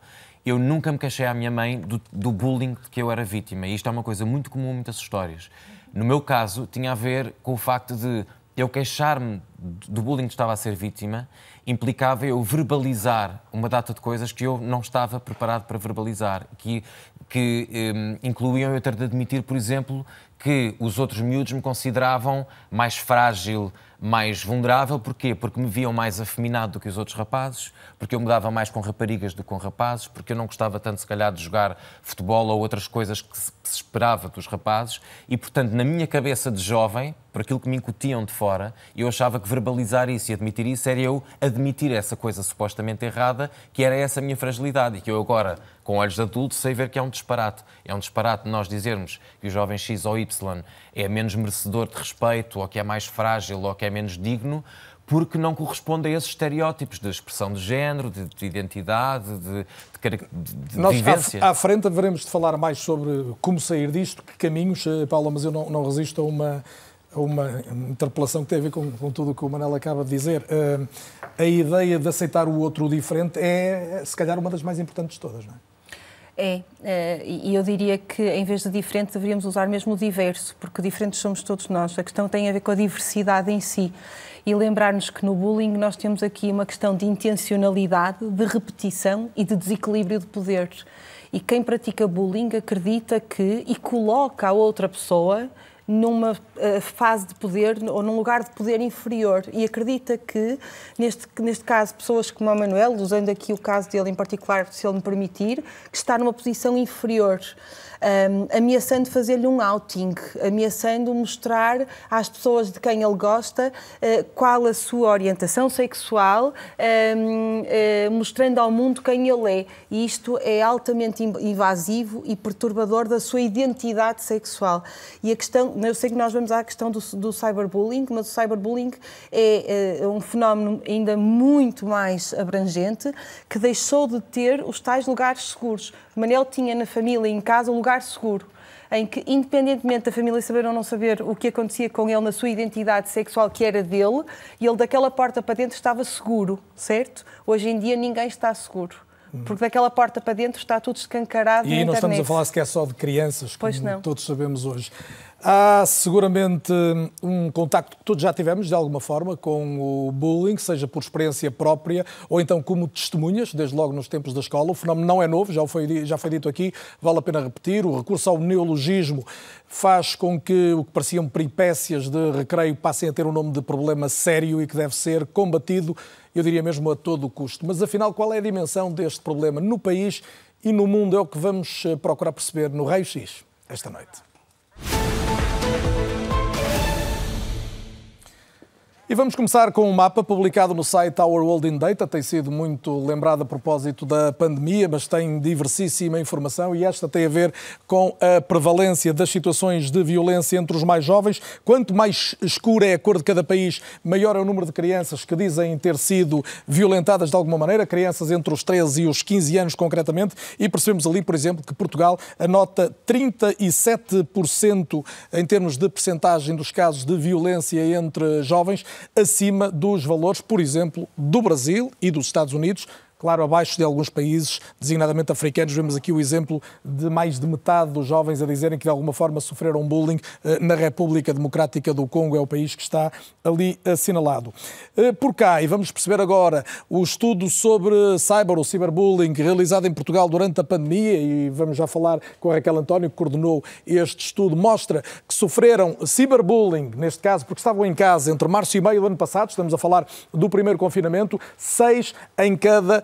eu nunca me queixei à minha mãe do, do, bullying de que eu era vítima. E isto é uma coisa muito comum em muitas histórias. No meu caso, tinha a ver com o facto de eu queixar-me do bullying que estava a ser vítima, implicava eu verbalizar uma data de coisas que eu não estava preparado para verbalizar, que, que um, incluíam eu ter de admitir, por exemplo, que os outros miúdos me consideravam mais frágil, mais vulnerável. Porquê? Porque me viam mais afeminado do que os outros rapazes, porque eu me dava mais com raparigas do que com rapazes, porque eu não gostava tanto, se calhar, de jogar futebol ou outras coisas que se, que se esperava dos rapazes. E, portanto, na minha cabeça de jovem, por aquilo que me incutiam de fora, eu achava que verbalizar isso e admitir isso era eu admitir essa coisa supostamente errada, que era essa minha fragilidade e que eu agora, com olhos de adulto, sei ver que é um disparate. É um disparate nós dizermos que o jovem X ou Y é menos merecedor de respeito, ou que é mais frágil, ou que é menos digno, porque não corresponde a esses estereótipos de expressão de género, de, de identidade, de, de, de Nós, vivência. À, à frente haveremos de falar mais sobre como sair disto, que caminhos, eh, Paula, mas eu não, não resisto a uma, a uma interpelação que tem a ver com, com tudo o que o Manel acaba de dizer. Uh, a ideia de aceitar o outro diferente é, se calhar, uma das mais importantes de todas, não é? É, é, e eu diria que em vez de diferente deveríamos usar mesmo o diverso, porque diferentes somos todos nós. A questão tem a ver com a diversidade em si. E lembrar-nos que no bullying nós temos aqui uma questão de intencionalidade, de repetição e de desequilíbrio de poder. E quem pratica bullying acredita que e coloca a outra pessoa numa uh, fase de poder ou num lugar de poder inferior. E acredita que, neste, neste caso, pessoas como o Manuel, usando aqui o caso dele em particular, se ele me permitir, que está numa posição inferior um, ameaçando fazer-lhe um outing, ameaçando mostrar às pessoas de quem ele gosta uh, qual a sua orientação sexual, um, uh, eh, mostrando ao mundo quem ele é. E isto é altamente invasivo e perturbador da sua identidade sexual. E a questão, eu sei que nós vamos à questão do, do cyberbullying, mas o cyberbullying é uh, um fenómeno ainda muito mais abrangente que deixou de ter os tais lugares seguros. Manel tinha na família, em casa, um lugar seguro em que, independentemente da família saber ou não saber o que acontecia com ele na sua identidade sexual, que era dele, ele daquela porta para dentro estava seguro, certo? Hoje em dia ninguém está seguro. Porque daquela porta para dentro está tudo escancarado. E aí não estamos a falar sequer só de crianças, como todos sabemos hoje. Há seguramente um contacto que todos já tivemos, de alguma forma, com o bullying, seja por experiência própria ou então como testemunhas, desde logo nos tempos da escola. O fenómeno não é novo, já foi, já foi dito aqui, vale a pena repetir. O recurso ao neologismo faz com que o que pareciam peripécias de recreio passem a ter um nome de problema sério e que deve ser combatido, eu diria mesmo a todo o custo. Mas afinal, qual é a dimensão deste problema no país e no mundo? É o que vamos eh, procurar perceber no Raio X esta noite. E vamos começar com um mapa publicado no site Our World in Data. Tem sido muito lembrado a propósito da pandemia, mas tem diversíssima informação e esta tem a ver com a prevalência das situações de violência entre os mais jovens. Quanto mais escura é a cor de cada país, maior é o número de crianças que dizem ter sido violentadas de alguma maneira, crianças entre os 13 e os 15 anos concretamente, e percebemos ali, por exemplo, que Portugal anota 37% em termos de percentagem dos casos de violência entre jovens acima dos valores, por exemplo, do Brasil e dos Estados Unidos, claro, abaixo de alguns países, designadamente africanos. Vemos aqui o exemplo de mais de metade dos jovens a dizerem que de alguma forma sofreram bullying eh, na República Democrática do Congo, é o país que está ali assinalado. Eh, por cá, e vamos perceber agora o estudo sobre cyber, o cyberbullying, realizado em Portugal durante a pandemia, e vamos já falar com a Raquel António, que coordenou este estudo, mostra que sofreram cyberbullying, neste caso, porque estavam em casa entre março e meio do ano passado, estamos a falar do primeiro confinamento, seis em cada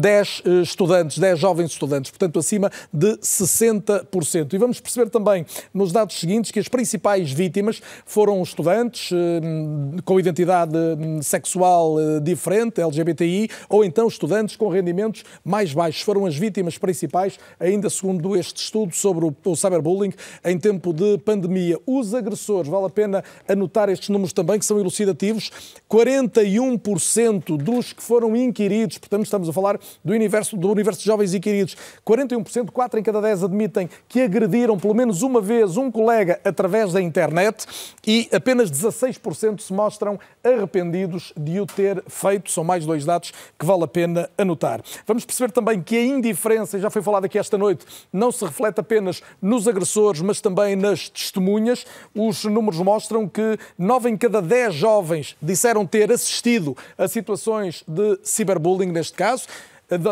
10 estudantes, 10 jovens estudantes, portanto acima de 60%. E vamos perceber também nos dados seguintes que as principais vítimas foram estudantes com identidade sexual diferente, LGBTI, ou então estudantes com rendimentos mais baixos. Foram as vítimas principais, ainda segundo este estudo sobre o cyberbullying em tempo de pandemia. Os agressores, vale a pena anotar estes números também, que são elucidativos, 41% dos que foram inquiridos, portanto estamos a falar do universo, do universo de jovens inquiridos, 41%, 4 em cada 10 admitem que agrediram pelo menos uma vez um colega através da internet e apenas 16% se mostram arrependidos de o ter feito. São mais dois dados que vale a pena anotar. Vamos perceber também que a indiferença, já foi falado aqui esta noite, não se reflete apenas nos agressores, mas também nas testemunhas. Os números mostram que 9 em cada 10 jovens disseram ter assistido a situações de ciberbullying, neste caso.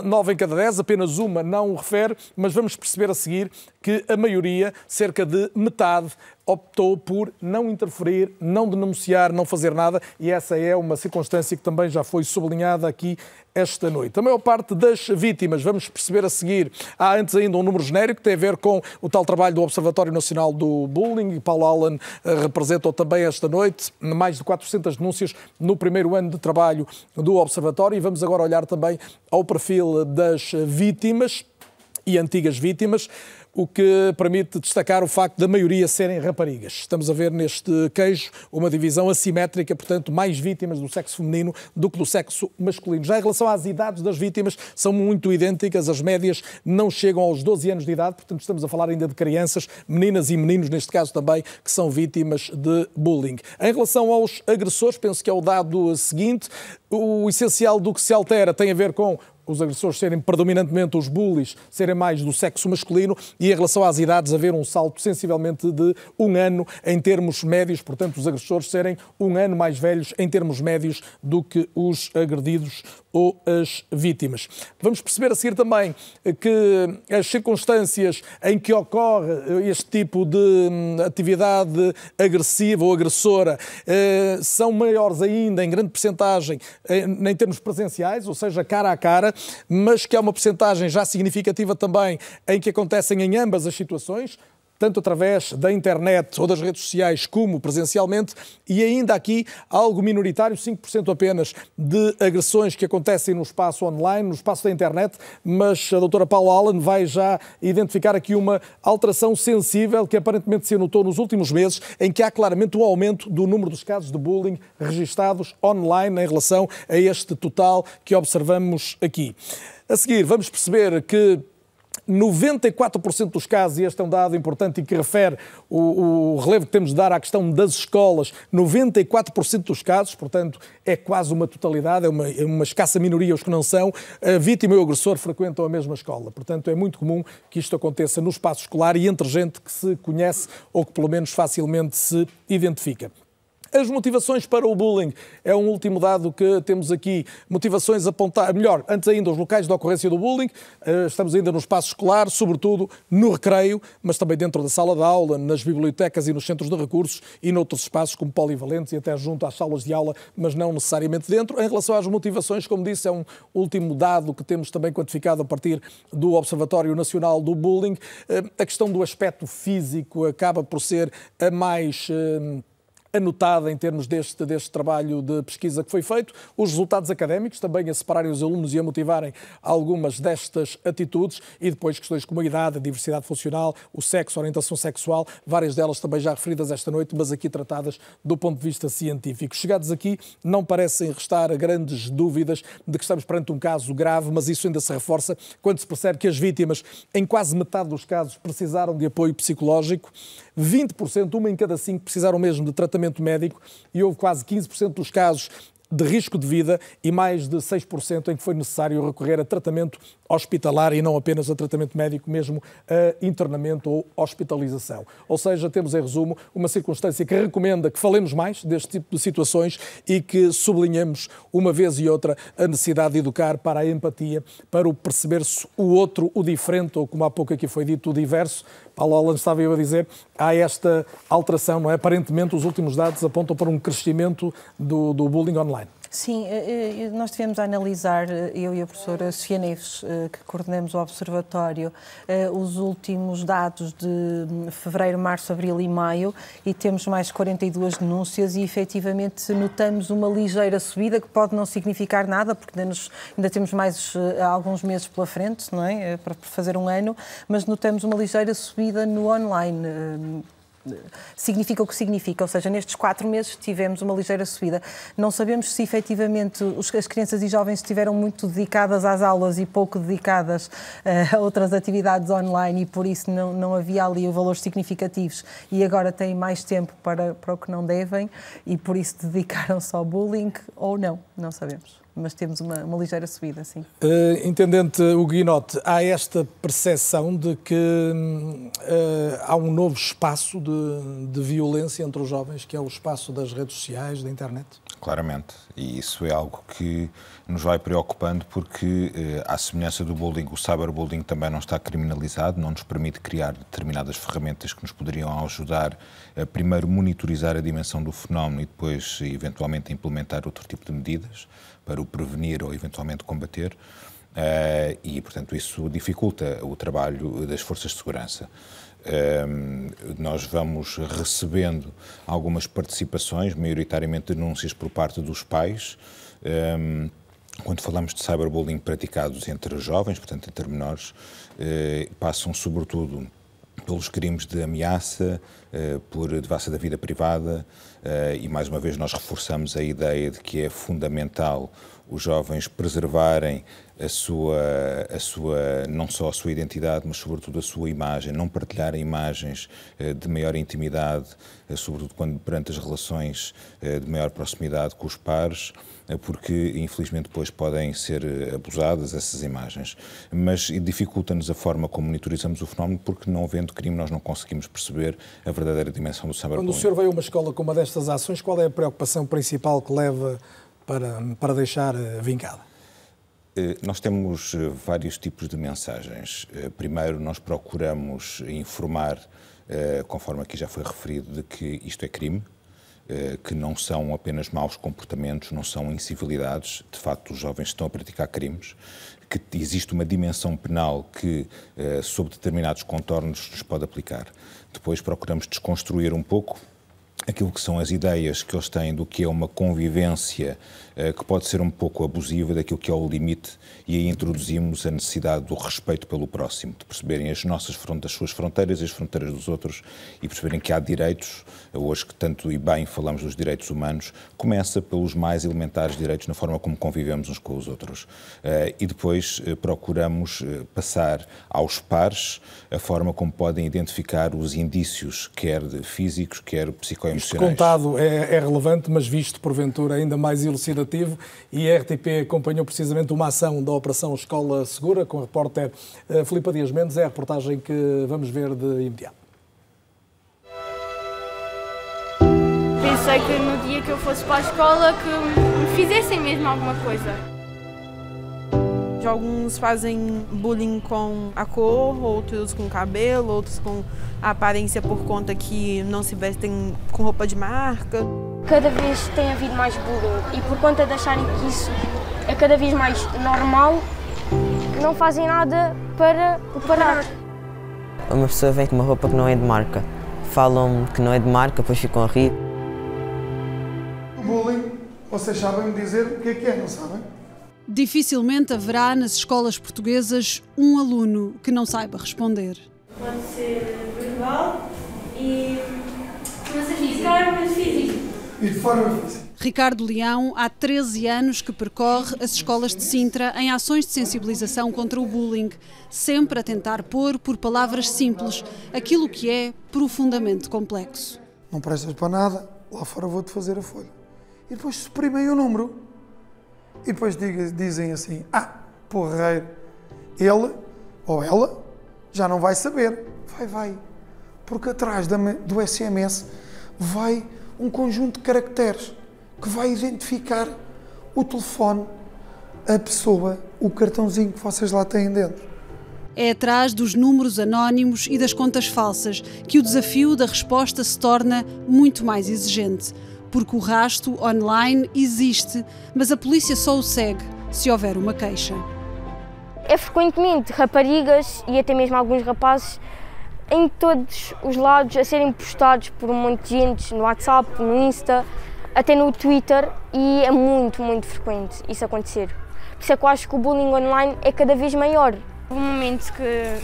9 em cada 10, apenas uma não o refere, mas vamos perceber a seguir que a maioria, cerca de metade, optou por não interferir, não denunciar, não fazer nada, e essa é uma circunstância que também já foi sublinhada aqui esta noite. A maior parte das vítimas, vamos perceber a seguir, há antes ainda um número genérico que tem a ver com o tal trabalho do Observatório Nacional do Bullying, e Paulo Allen eh, representou também esta noite mais de 400 denúncias no primeiro ano de trabalho do Observatório, e vamos agora olhar também ao perfil das vítimas e antigas vítimas o que permite destacar o facto da maioria serem raparigas. Estamos a ver neste queijo uma divisão assimétrica, portanto, mais vítimas do sexo feminino do que do sexo masculino. Já em relação às idades das vítimas, são muito idênticas, as médias não chegam aos 12 anos de idade, portanto, estamos a falar ainda de crianças, meninas e meninos, neste caso também, que são vítimas de bullying. Em relação aos agressores, penso que é o dado seguinte, o essencial do que se altera tem a ver com os agressores serem predominantemente os bullies, serem mais do sexo masculino e em relação às idades haver um salto sensivelmente de um ano em termos médios, portanto os agressores serem um ano mais velhos em termos médios do que os agredidos ou as vítimas. Vamos perceber a seguir também que as circunstâncias em que ocorre este tipo de hum, atividade agressiva ou agressora eh, são maiores ainda, em grande percentagem, em termos presenciais, ou seja, cara a cara, mas que há uma percentagem já significativa também em que acontecem em ambas as situações, tanto através da internet ou das redes sociais como presencialmente, e ainda aqui algo minoritário, 5% apenas, de agressões que acontecem no espaço online, no espaço da internet, mas a doutora Paula Allen vai já identificar aqui uma alteração sensível que aparentemente se notou nos últimos meses, em que há claramente um aumento do número dos casos de bullying registados online em relação a este total que observamos aqui. A seguir, vamos perceber que 94% dos casos, e este é um dado importante e que refere o, o, relevo que temos de dar à questão das escolas, 94% dos casos, portanto, é quase uma totalidade, é uma, é uma escassa minoria os que não são, a vítima e o agressor frequentam a mesma escola. Portanto, é muito comum que isto aconteça no espaço escolar e entre gente que se conhece ou que pelo menos facilmente se identifica. As motivações para o bullying é um último dado que temos aqui. Motivações apontar, melhor, antes ainda, os locais de ocorrência do bullying. Eh, estamos ainda no espaço escolar, sobretudo no recreio, mas também dentro da sala de aula, nas bibliotecas e nos centros de recursos e noutros espaços como polivalentes e até junto às salas de aula, mas não necessariamente dentro. Em relação às motivações, como disse, é um último dado que temos também quantificado a partir do Observatório Nacional do Bullying. Eh, a questão do aspecto físico acaba por ser a mais eh, anotada em termos deste, deste trabalho de pesquisa que foi feito. Os resultados académicos também a separarem os alunos e a motivarem algumas destas atitudes e depois questões como a idade, a diversidade funcional, o sexo, a orientação sexual, várias delas também já referidas esta noite, mas aqui tratadas do ponto de vista científico. Chegados aqui, não parecem restar grandes dúvidas de que estamos perante um caso grave, mas isso ainda se reforça quando se percebe que as vítimas, em quase metade dos casos, precisaram de apoio psicológico. 20%, uma em cada cinco, precisaram mesmo de tratamento médico e houve quase 15% dos casos de risco de vida e mais de 6% em que foi necessário recorrer a tratamento hospitalar e não apenas a tratamento médico, mesmo a internamento ou hospitalização. Ou seja, temos em resumo uma circunstância que recomenda que falemos mais deste tipo de situações e que sublinhemos uma vez e outra a necessidade de educar para a empatia, para o perceber-se o outro, o diferente, ou como há pouco aqui foi dito, o diverso. Paulo Holland estava eu a dizer, há esta alteração, não é? Aparentemente os últimos dados apontam para um crescimento do, do bullying online. Sim, eh, eh, nós tivemos a analisar, eh, eu e a professora Sofia Neves, que coordenamos o Observatório, os últimos dados de hum, fevereiro, março, abril e maio e temos mais 42 denúncias e efetivamente notamos uma ligeira subida que pode não significar nada, porque ainda, nos, ainda temos mais alguns meses pela frente, não é? Para fazer um ano, mas notamos uma ligeira subida no online hum, significa o que significa, ou seja, nestes quatro meses tivemos uma ligeira subida. Não sabemos se efetivamente as crianças e jovens estiveram muito dedicadas às aulas e pouco dedicadas uh, a outras atividades online e por isso não, não havia ali valores significativos e agora têm mais tempo para, para o que não devem e por isso dedicaram-se ao bullying ou não, não sabemos mas temos uma, uma ligeira subida, sim. Uh, Intendente Huguinote, há esta percepção de que uh, há um novo espaço de, de violência entre os jovens, que é o espaço das redes sociais, da internet? Claramente, e isso é algo que nos vai preocupando porque, uh, à semelhança do bullying, o cyberbullying também não está criminalizado, não nos permite criar determinadas ferramentas que nos poderiam ajudar a primeiro monitorizar a dimensão do fenómeno e depois, eventualmente, implementar outro tipo de medidas para o prevenir ou eventualmente combater. Uh, e, portanto, isso dificulta o trabalho das forças de segurança. Uh, nós vamos recebendo algumas participações, maioritariamente denúncias por parte dos pais. Uh, quando falamos de cyberbullying praticados entre jovens, portanto, entre menores, passam sobretudo pelos crimes de ameaça, por devassa da vida privada, Uh, e mais uma vez nós reforçamos a ideia de que é fundamental os jovens preservarem a sua, a sua, não só a sua identidade, mas sobretudo a sua imagem, não partilharem imagens uh, de maior intimidade, uh, sobretudo quando perante as relações de maior proximidade com os pares, porque infelizmente depois podem ser abusadas essas imagens. Mas dificulta-nos a forma como monitorizamos o fenómeno, porque não havendo crime nós não conseguimos perceber a verdadeira dimensão do cyberbullying. Quando o senhor veio a uma escola com uma destas ações, qual é a preocupação principal que leva para, para deixar eh, vincada? Eh, nós temos eh, vários tipos de mensagens. Primeiro, nós procuramos informar, conforme aqui já foi referido, de que isto é crime, que não são apenas maus comportamentos, não são incivilidades. De facto, os jovens estão a praticar crimes, que existe uma dimensão penal que, sob determinados contornos, nos pode aplicar. Depois procuramos desconstruir um pouco aquilo que são as ideias que eles têm do que é uma convivência que pode ser um pouco abusiva, daquilo que é o limite, e aí introduzimos a necessidade do respeito pelo próximo, de perceberem as nossas as suas fronteiras e as fronteiras dos outros e perceberem que há direitos, hoje que tanto e bem falamos dos direitos humanos, começa pelos mais elementares direitos na forma como convivemos uns com os outros. Uh, e depois uh, procuramos passar aos pares a forma como podem identificar os indícios, quer físicos, quer psicoemocionais, isto contado é, é, relevante, mas visto porventura ainda mais E a RTP acompanhou precisamente uma ação da Operação Escola Segura com a repórter uh, Filipa Dias Mendes. É a reportagem que vamos ver de imediato. Pensei que no dia que eu fosse para a escola que me fizessem mesmo alguma coisa. Alguns fazem bullying com a cor, outros com cabelo, outros com a aparência por conta que não se vestem com roupa de marca. Cada vez tem havido mais bullying e por conta de acharem que isso é cada vez mais normal, não fazem nada para o parar. Uma pessoa vem com uma roupa que não é de marca. Falam que não é de marca, depois ficam a rir. O bullying, vocês sabem dizer o que é que é, não sabem? Dificilmente haverá nas escolas portuguesas um aluno que não saiba responder. Pode ser verbal e forma física. E de forma física. Ricardo Leão há 13 anos que percorre as escolas de Sintra em ações de sensibilização contra o bullying, sempre a tentar pôr por palavras simples aquilo que é profundamente complexo. Não prestas para nada, lá fora vou-te fazer a folha. E depois suprimem o número. E depois dizem assim: ah, porreiro, ele ou ela já não vai saber. Vai, vai. Porque atrás do SMS vai um conjunto de caracteres que vai identificar o telefone, a pessoa, o cartãozinho que vocês lá têm dentro. É atrás dos números anónimos e das contas falsas que o desafio da resposta se torna muito mais exigente porque o rasto online existe, mas a polícia só o segue se houver uma queixa. É frequentemente raparigas e até mesmo alguns rapazes em todos os lados a serem postados por um monte de gente no WhatsApp, no Insta, até no Twitter e é muito, muito frequente isso acontecer. Por isso é que eu acho que o bullying online é cada vez maior. Um momento que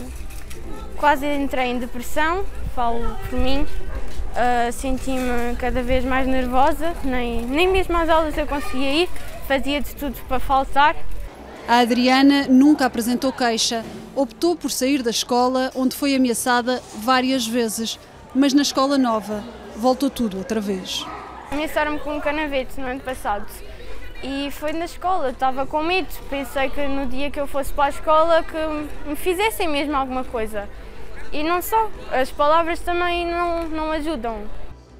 quase entrei em depressão, falo por mim, uh, senti-me cada vez mais nervosa, nem, nem mesmo às aulas eu conseguia ir, fazia de tudo para faltar. A Adriana nunca apresentou queixa. Optou por sair da escola, onde foi ameaçada várias vezes. Mas na escola nova, voltou tudo outra vez. Ameaçaram-me com um canavete no ano passado. E foi na escola, estava com medo. Pensei que no dia que eu fosse para a escola que me fizessem mesmo alguma coisa. E não só, as palavras também não, não ajudam.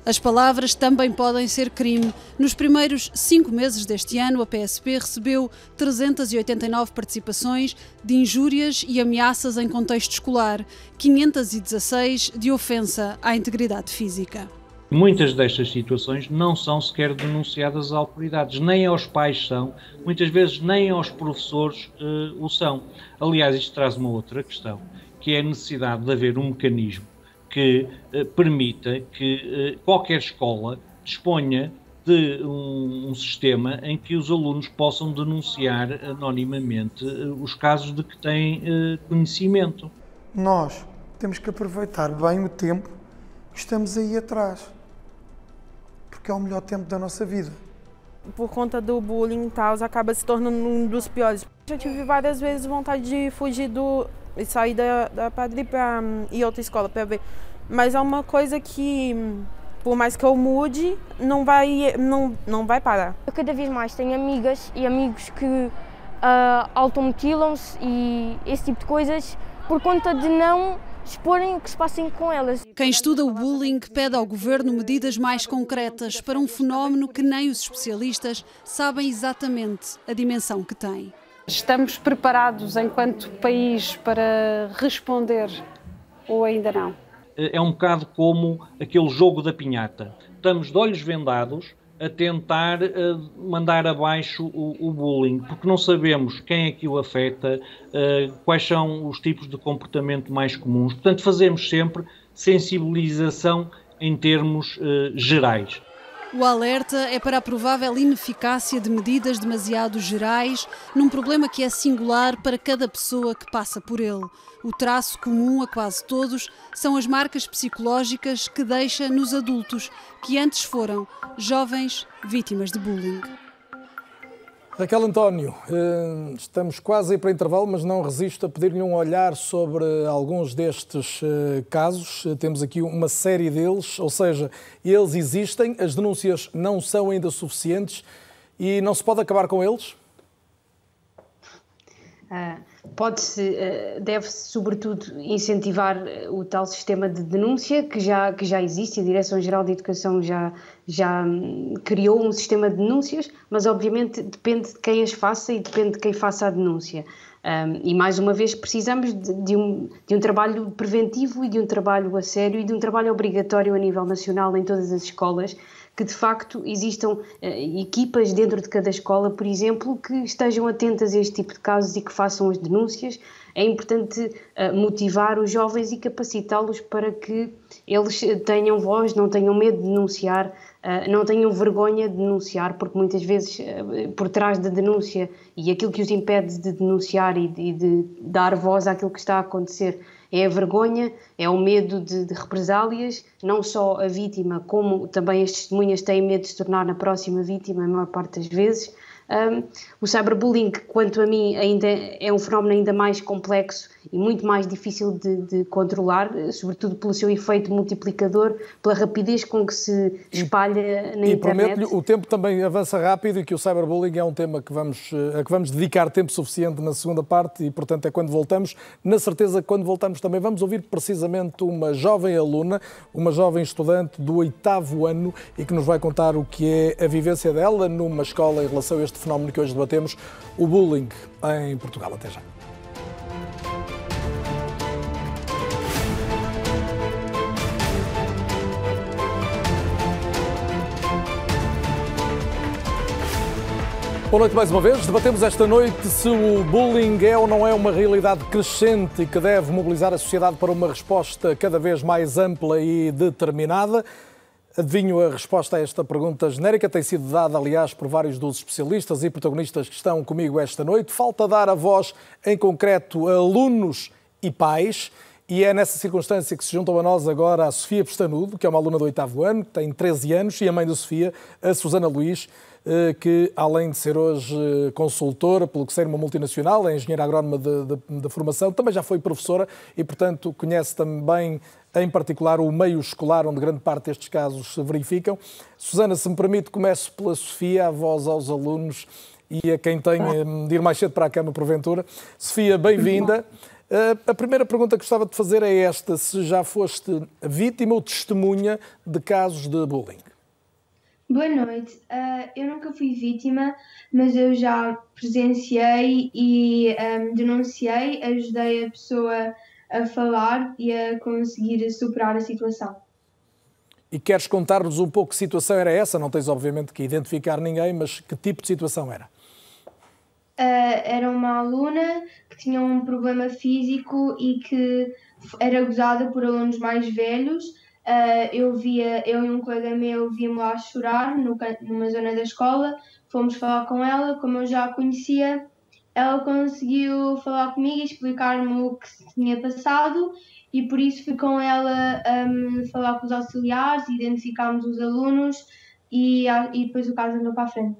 As palavras também podem ser crime. Nos primeiros cinco meses deste ano, a PSP recebeu 389 participações de injúrias e ameaças em contexto escolar, 516 de ofensa à integridade física. Muitas destas situações não são sequer denunciadas às autoridades, nem aos pais são, muitas vezes nem aos professores uh, o são. Aliás, isto traz uma outra questão, que é a necessidade de haver um mecanismo que uh, permita que uh, qualquer escola disponha de um, um, sistema em que os alunos possam denunciar anonimamente os casos de que têm conhecimento. Nós temos que aproveitar bem o tempo que estamos aí atrás porque é o melhor tempo da nossa vida. Por conta do bullying e tal, acaba se tornando um dos piores. Já tive várias vezes vontade de fugir do. E sair da, da Padre para um, ir outra escola para ver. Mas é uma coisa que, por mais que eu mude, não vai, não, não vai parar. Eu cada vez mais tenho amigas e amigos que uh, automutilam-se e esse tipo de coisas por conta de não exporem o que se passem com elas. Quem estuda o bullying pede ao governo medidas mais concretas para um fenómeno que nem os especialistas sabem exatamente a dimensão que tem. Estamos preparados enquanto país para responder ou ainda não? É um bocado como aquele jogo da pinhata. Estamos de olhos vendados a tentar uh, mandar abaixo o, bullying, porque não sabemos quem é que o afeta, uh, quais são os tipos de comportamento mais comuns. Portanto, fazemos sempre sensibilização em termos uh, gerais. O alerta é para a provável ineficácia de medidas demasiado gerais num problema que é singular para cada pessoa que passa por ele. O traço comum a quase todos são as marcas psicológicas que deixa nos adultos, que antes foram jovens vítimas de bullying. Raquel António, eh, estamos quase aí para intervalo, mas não resisto a pedir-lhe um olhar sobre alguns destes eh, casos. Temos aqui uma série deles, ou seja, eles existem, as denúncias não são ainda suficientes e não se pode acabar com eles? Ah, pode-se, ah, deve-se sobretudo incentivar ah, o tal sistema de denúncia que já, que já existe, a Direção-Geral de Educação já, já hum, criou um sistema de denúncias, mas obviamente depende de quem as faça e depende de quem faça a denúncia. Um, e mais uma vez precisamos de, de, um, de um trabalho preventivo e de um trabalho a sério e de um trabalho obrigatório a nível nacional em todas as escolas que de facto existam uh, equipas dentro de cada escola, por exemplo, que estejam atentas a este tipo de casos e que façam as denúncias. É importante uh, motivar os jovens e capacitá-los para que eles tenham voz, não tenham medo de denunciar, não tenham vergonha de denunciar, porque muitas vezes por trás da denúncia e aquilo que os impede de denunciar de, e de dar voz àquilo que está a acontecer é a vergonha, é o medo de, de, represálias, não só a vítima, como também as testemunhas têm medo de se tornar a próxima vítima, a maior parte das vezes. Um, o cyberbullying, quanto a mim, ainda é um fenómeno ainda mais complexo e muito mais difícil de, de, controlar, sobretudo pelo seu efeito multiplicador, pela rapidez com que se espalha na e internet. E o tempo também avança rápido e que o cyberbullying é um tema que vamos, eh, a que vamos dedicar tempo suficiente na segunda parte e, portanto, é quando voltamos. Na certeza quando voltamos também vamos ouvir precisamente uma jovem aluna, uma jovem estudante do oitavo ano e que nos vai contar o que é a vivência dela numa escola em relação a este fenómeno que hoje debatemos, o bullying em Portugal. Até já. Boa noite mais uma vez. Debatemos esta noite se o bullying é ou não é uma realidade crescente que deve mobilizar a sociedade para uma resposta cada vez mais ampla e determinada. Adivinho a resposta a esta pergunta genérica, tem sido dada, aliás, por vários dos especialistas e protagonistas que estão comigo esta noite. Falta dar a voz, em concreto, a alunos e pais. E é nessa circunstância que se juntam a nós agora a Sofia Pestanudo, que é uma aluna do oitavo ano, tem 13 anos, e a mãe da Sofia, a Susana Luís, que além de ser hoje eh, consultora, pelo que ser uma multinacional, é engenheira agrónoma de, formação, também já foi professora e, portanto, conhece também, em particular, o meio escolar, onde grande parte destes casos se verificam. Susana, se me permite, começo pela Sofia, a voz aos alunos e a quem tem eh, de ir mais cedo para a cama, porventura. Sofia, bem-vinda. A primeira pergunta que gostava de fazer é esta: se já foste vítima ou testemunha de casos de bullying? Boa noite. Uh, eu nunca fui vítima, mas eu já presenciei e um, denunciei, ajudei a pessoa a falar e a conseguir superar a situação. E queres contar-nos um pouco que situação era essa? Não tens, obviamente, que identificar ninguém, mas que tipo de situação era? Uh, era uma aluna que tinha um problema físico e que era gozada por alunos mais velhos Uh, eu via, eu e um colega meu víamos lá chorar no, numa zona da escola, fomos falar com ela, como eu já a conhecia, ela conseguiu falar comigo e explicar-me o que se tinha passado e por isso fui com ela um, falar com os auxiliares, identificámos os alunos e, e depois o caso andou para a frente.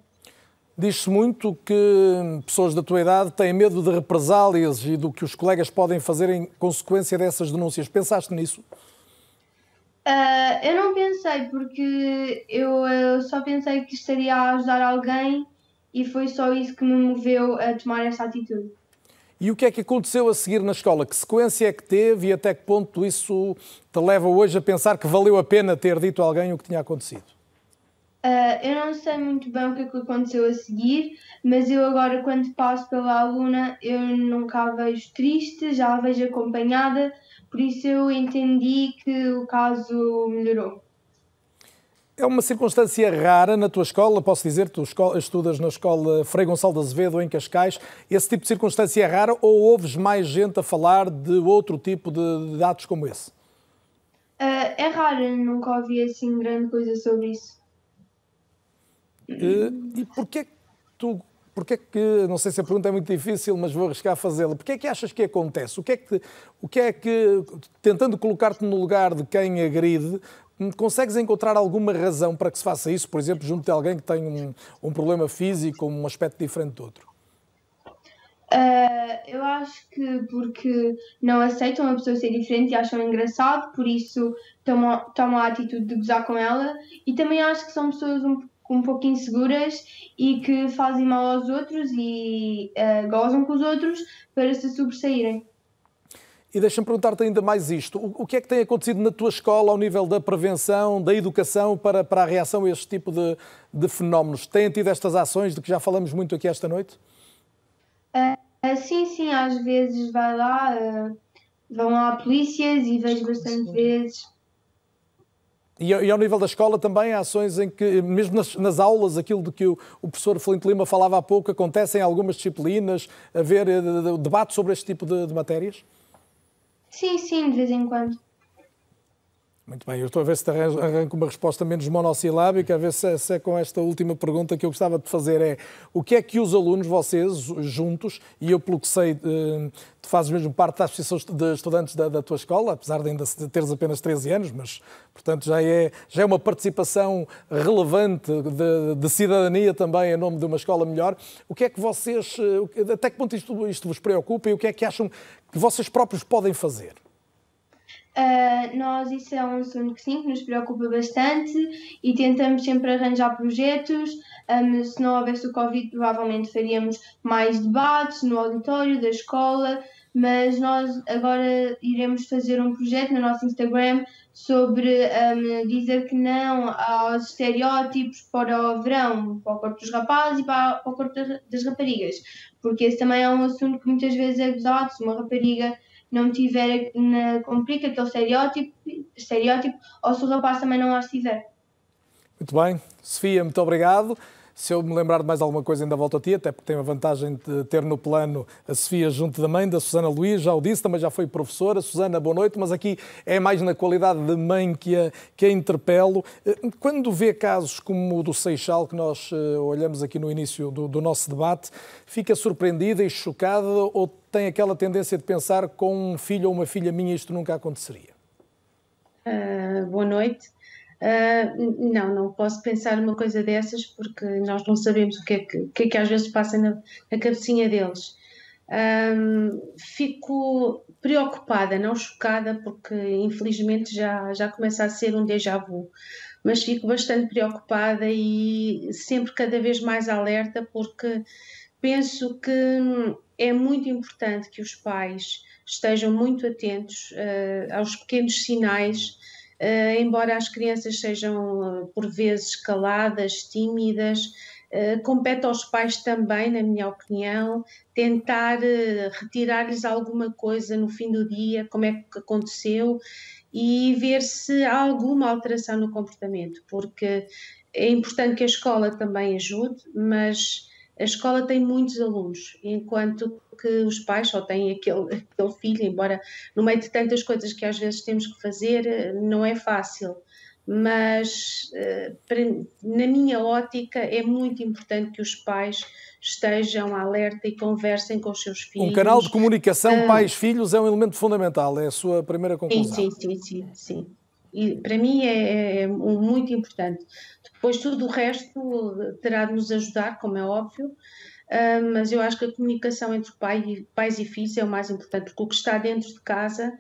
Diz-se muito que pessoas da tua idade têm medo de represálias e do que os colegas podem fazer em consequência dessas denúncias. Pensaste nisso? Uh, eu não pensei, porque eu, eu, só pensei que estaria a ajudar alguém e foi só isso que me moveu a tomar essa atitude. E o que é que aconteceu a seguir na escola? Que sequência é que teve e até que ponto isso te leva hoje a pensar que valeu a pena ter dito a alguém o que tinha acontecido? Uh, eu não sei muito bem o que, é que aconteceu a seguir, mas eu agora, quando passo pela aluna, eu nunca a vejo triste, já a vejo acompanhada, por isso eu entendi que o caso melhorou. É uma circunstância rara na tua escola, posso dizer, tu estudas na escola Frei Gonçalo de Azevedo, em Cascais. Esse tipo de circunstância é rara ou ouves mais gente a falar de outro tipo de, de atos como esse? Uh, é raro, nunca ouvi assim grande coisa sobre isso. Uh, e porquê que tu porque é que, não sei se a pergunta é muito difícil, mas vou arriscar fazê-la. Porquê é que achas que acontece? O que é que, o que, é que tentando colocar-te no lugar de quem agride, consegues encontrar alguma razão para que se faça isso, por exemplo, junto de alguém que tem um, um problema físico, um aspecto diferente do outro? Uh, eu acho que porque não aceitam a pessoa ser diferente e acham engraçado, por isso tomam, tomam a atitude de gozar com ela. E também acho que são pessoas um um pouco inseguras e que fazem mal aos outros e uh, gozam com os outros para se sobressaírem. E deixa-me perguntar-te ainda mais isto. O, que é que tem acontecido na tua escola ao nível da prevenção, da educação para, para a reação a este tipo de, de fenómenos? Têm tido estas ações de que já falamos muito aqui esta noite? Uh, sim, sim, às vezes vai lá, uh, vão lá polícias e vejo bastante vezes e, ao nível da escola também há ações em que, mesmo nas, nas aulas, aquilo de que o, o professor Flint Lima falava há pouco, acontecem em algumas disciplinas, haver de, debate sobre este tipo de, de matérias? Sim, sim, de vez em quando. Muito bem, eu estou a ver se arranco uma resposta menos monossilábica, a ver se é, se é, com esta última pergunta que eu gostava de fazer é o que é que os alunos, vocês, juntos, e eu pelo que sei, eh, tu fazes mesmo parte da Associação de Estudantes da, da tua escola, apesar de ainda teres apenas 13 anos, mas, portanto, já é, já é uma participação relevante de, de cidadania também em nome de uma escola melhor. O que é que vocês, eh, até que ponto isto, isto vos preocupa e o que é que acham que vocês próprios podem fazer? Uh, nós, isso é um assunto que sim, que nos preocupa bastante e tentamos sempre arranjar projetos. Um, se não houvesse o Covid, provavelmente faríamos mais debates no auditório da escola, mas nós agora iremos fazer um projeto no nosso Instagram sobre um, dizer que não aos estereótipos para o verão, para o corpo dos rapazes e para, o corpo das raparigas, porque esse também é um assunto que muitas vezes é gozado. Se uma rapariga não tiver, na, cumprir aquele estereótipo, estereótipo, ou se o rapaz também não lá estiver. Muito bem. Sofia, muito obrigado. Se eu me lembrar de mais alguma coisa, ainda volto a ti, até porque tenho a vantagem de ter no plano a Sofia junto da mãe, da Susana Luís, já o disse, também já foi professora. Susana, boa noite, mas aqui é mais na qualidade de mãe que a, que a interpelo. Eh, quando vê casos como o do Seixal, que nós eh, olhamos aqui no início do, do nosso debate, fica surpreendida e chocada ou tem aquela tendência de pensar com um filho ou uma filha minha isto nunca aconteceria? Uh, boa noite. Uh, não, não posso pensar uma coisa dessas porque nós não sabemos o que é que, que, é que às vezes passa na, na cabecinha deles. Um, fico preocupada, não chocada, porque infelizmente já, já começa a ser um déjà vu, mas fico bastante preocupada e sempre cada vez mais alerta, porque penso que é muito importante que os pais estejam muito atentos uh, aos pequenos sinais, uh, embora as crianças sejam uh, por vezes caladas, tímidas, compete aos pais também, na minha opinião, tentar retirar-lhes alguma coisa no fim do dia, como é que aconteceu, e ver se há alguma alteração no comportamento, porque é importante que a escola também ajude, mas a escola tem muitos alunos, enquanto que os pais só têm aquele, aquele filho, embora no meio de tantas coisas que às vezes temos que fazer, não é fácil. Mas, eh, na minha ótica, é muito importante que os pais estejam alerta e conversem com os seus filhos. Um canal de comunicação uh, pais-filhos é um elemento fundamental, é a sua primeira conclusão. Sim, sim, sim, sim. sim. E para mim é, é, muito importante. Depois tudo o resto terá de nos ajudar, como é óbvio, uh, mas eu acho que a comunicação entre pai, pais e filhos é o mais importante, porque o que está dentro de casa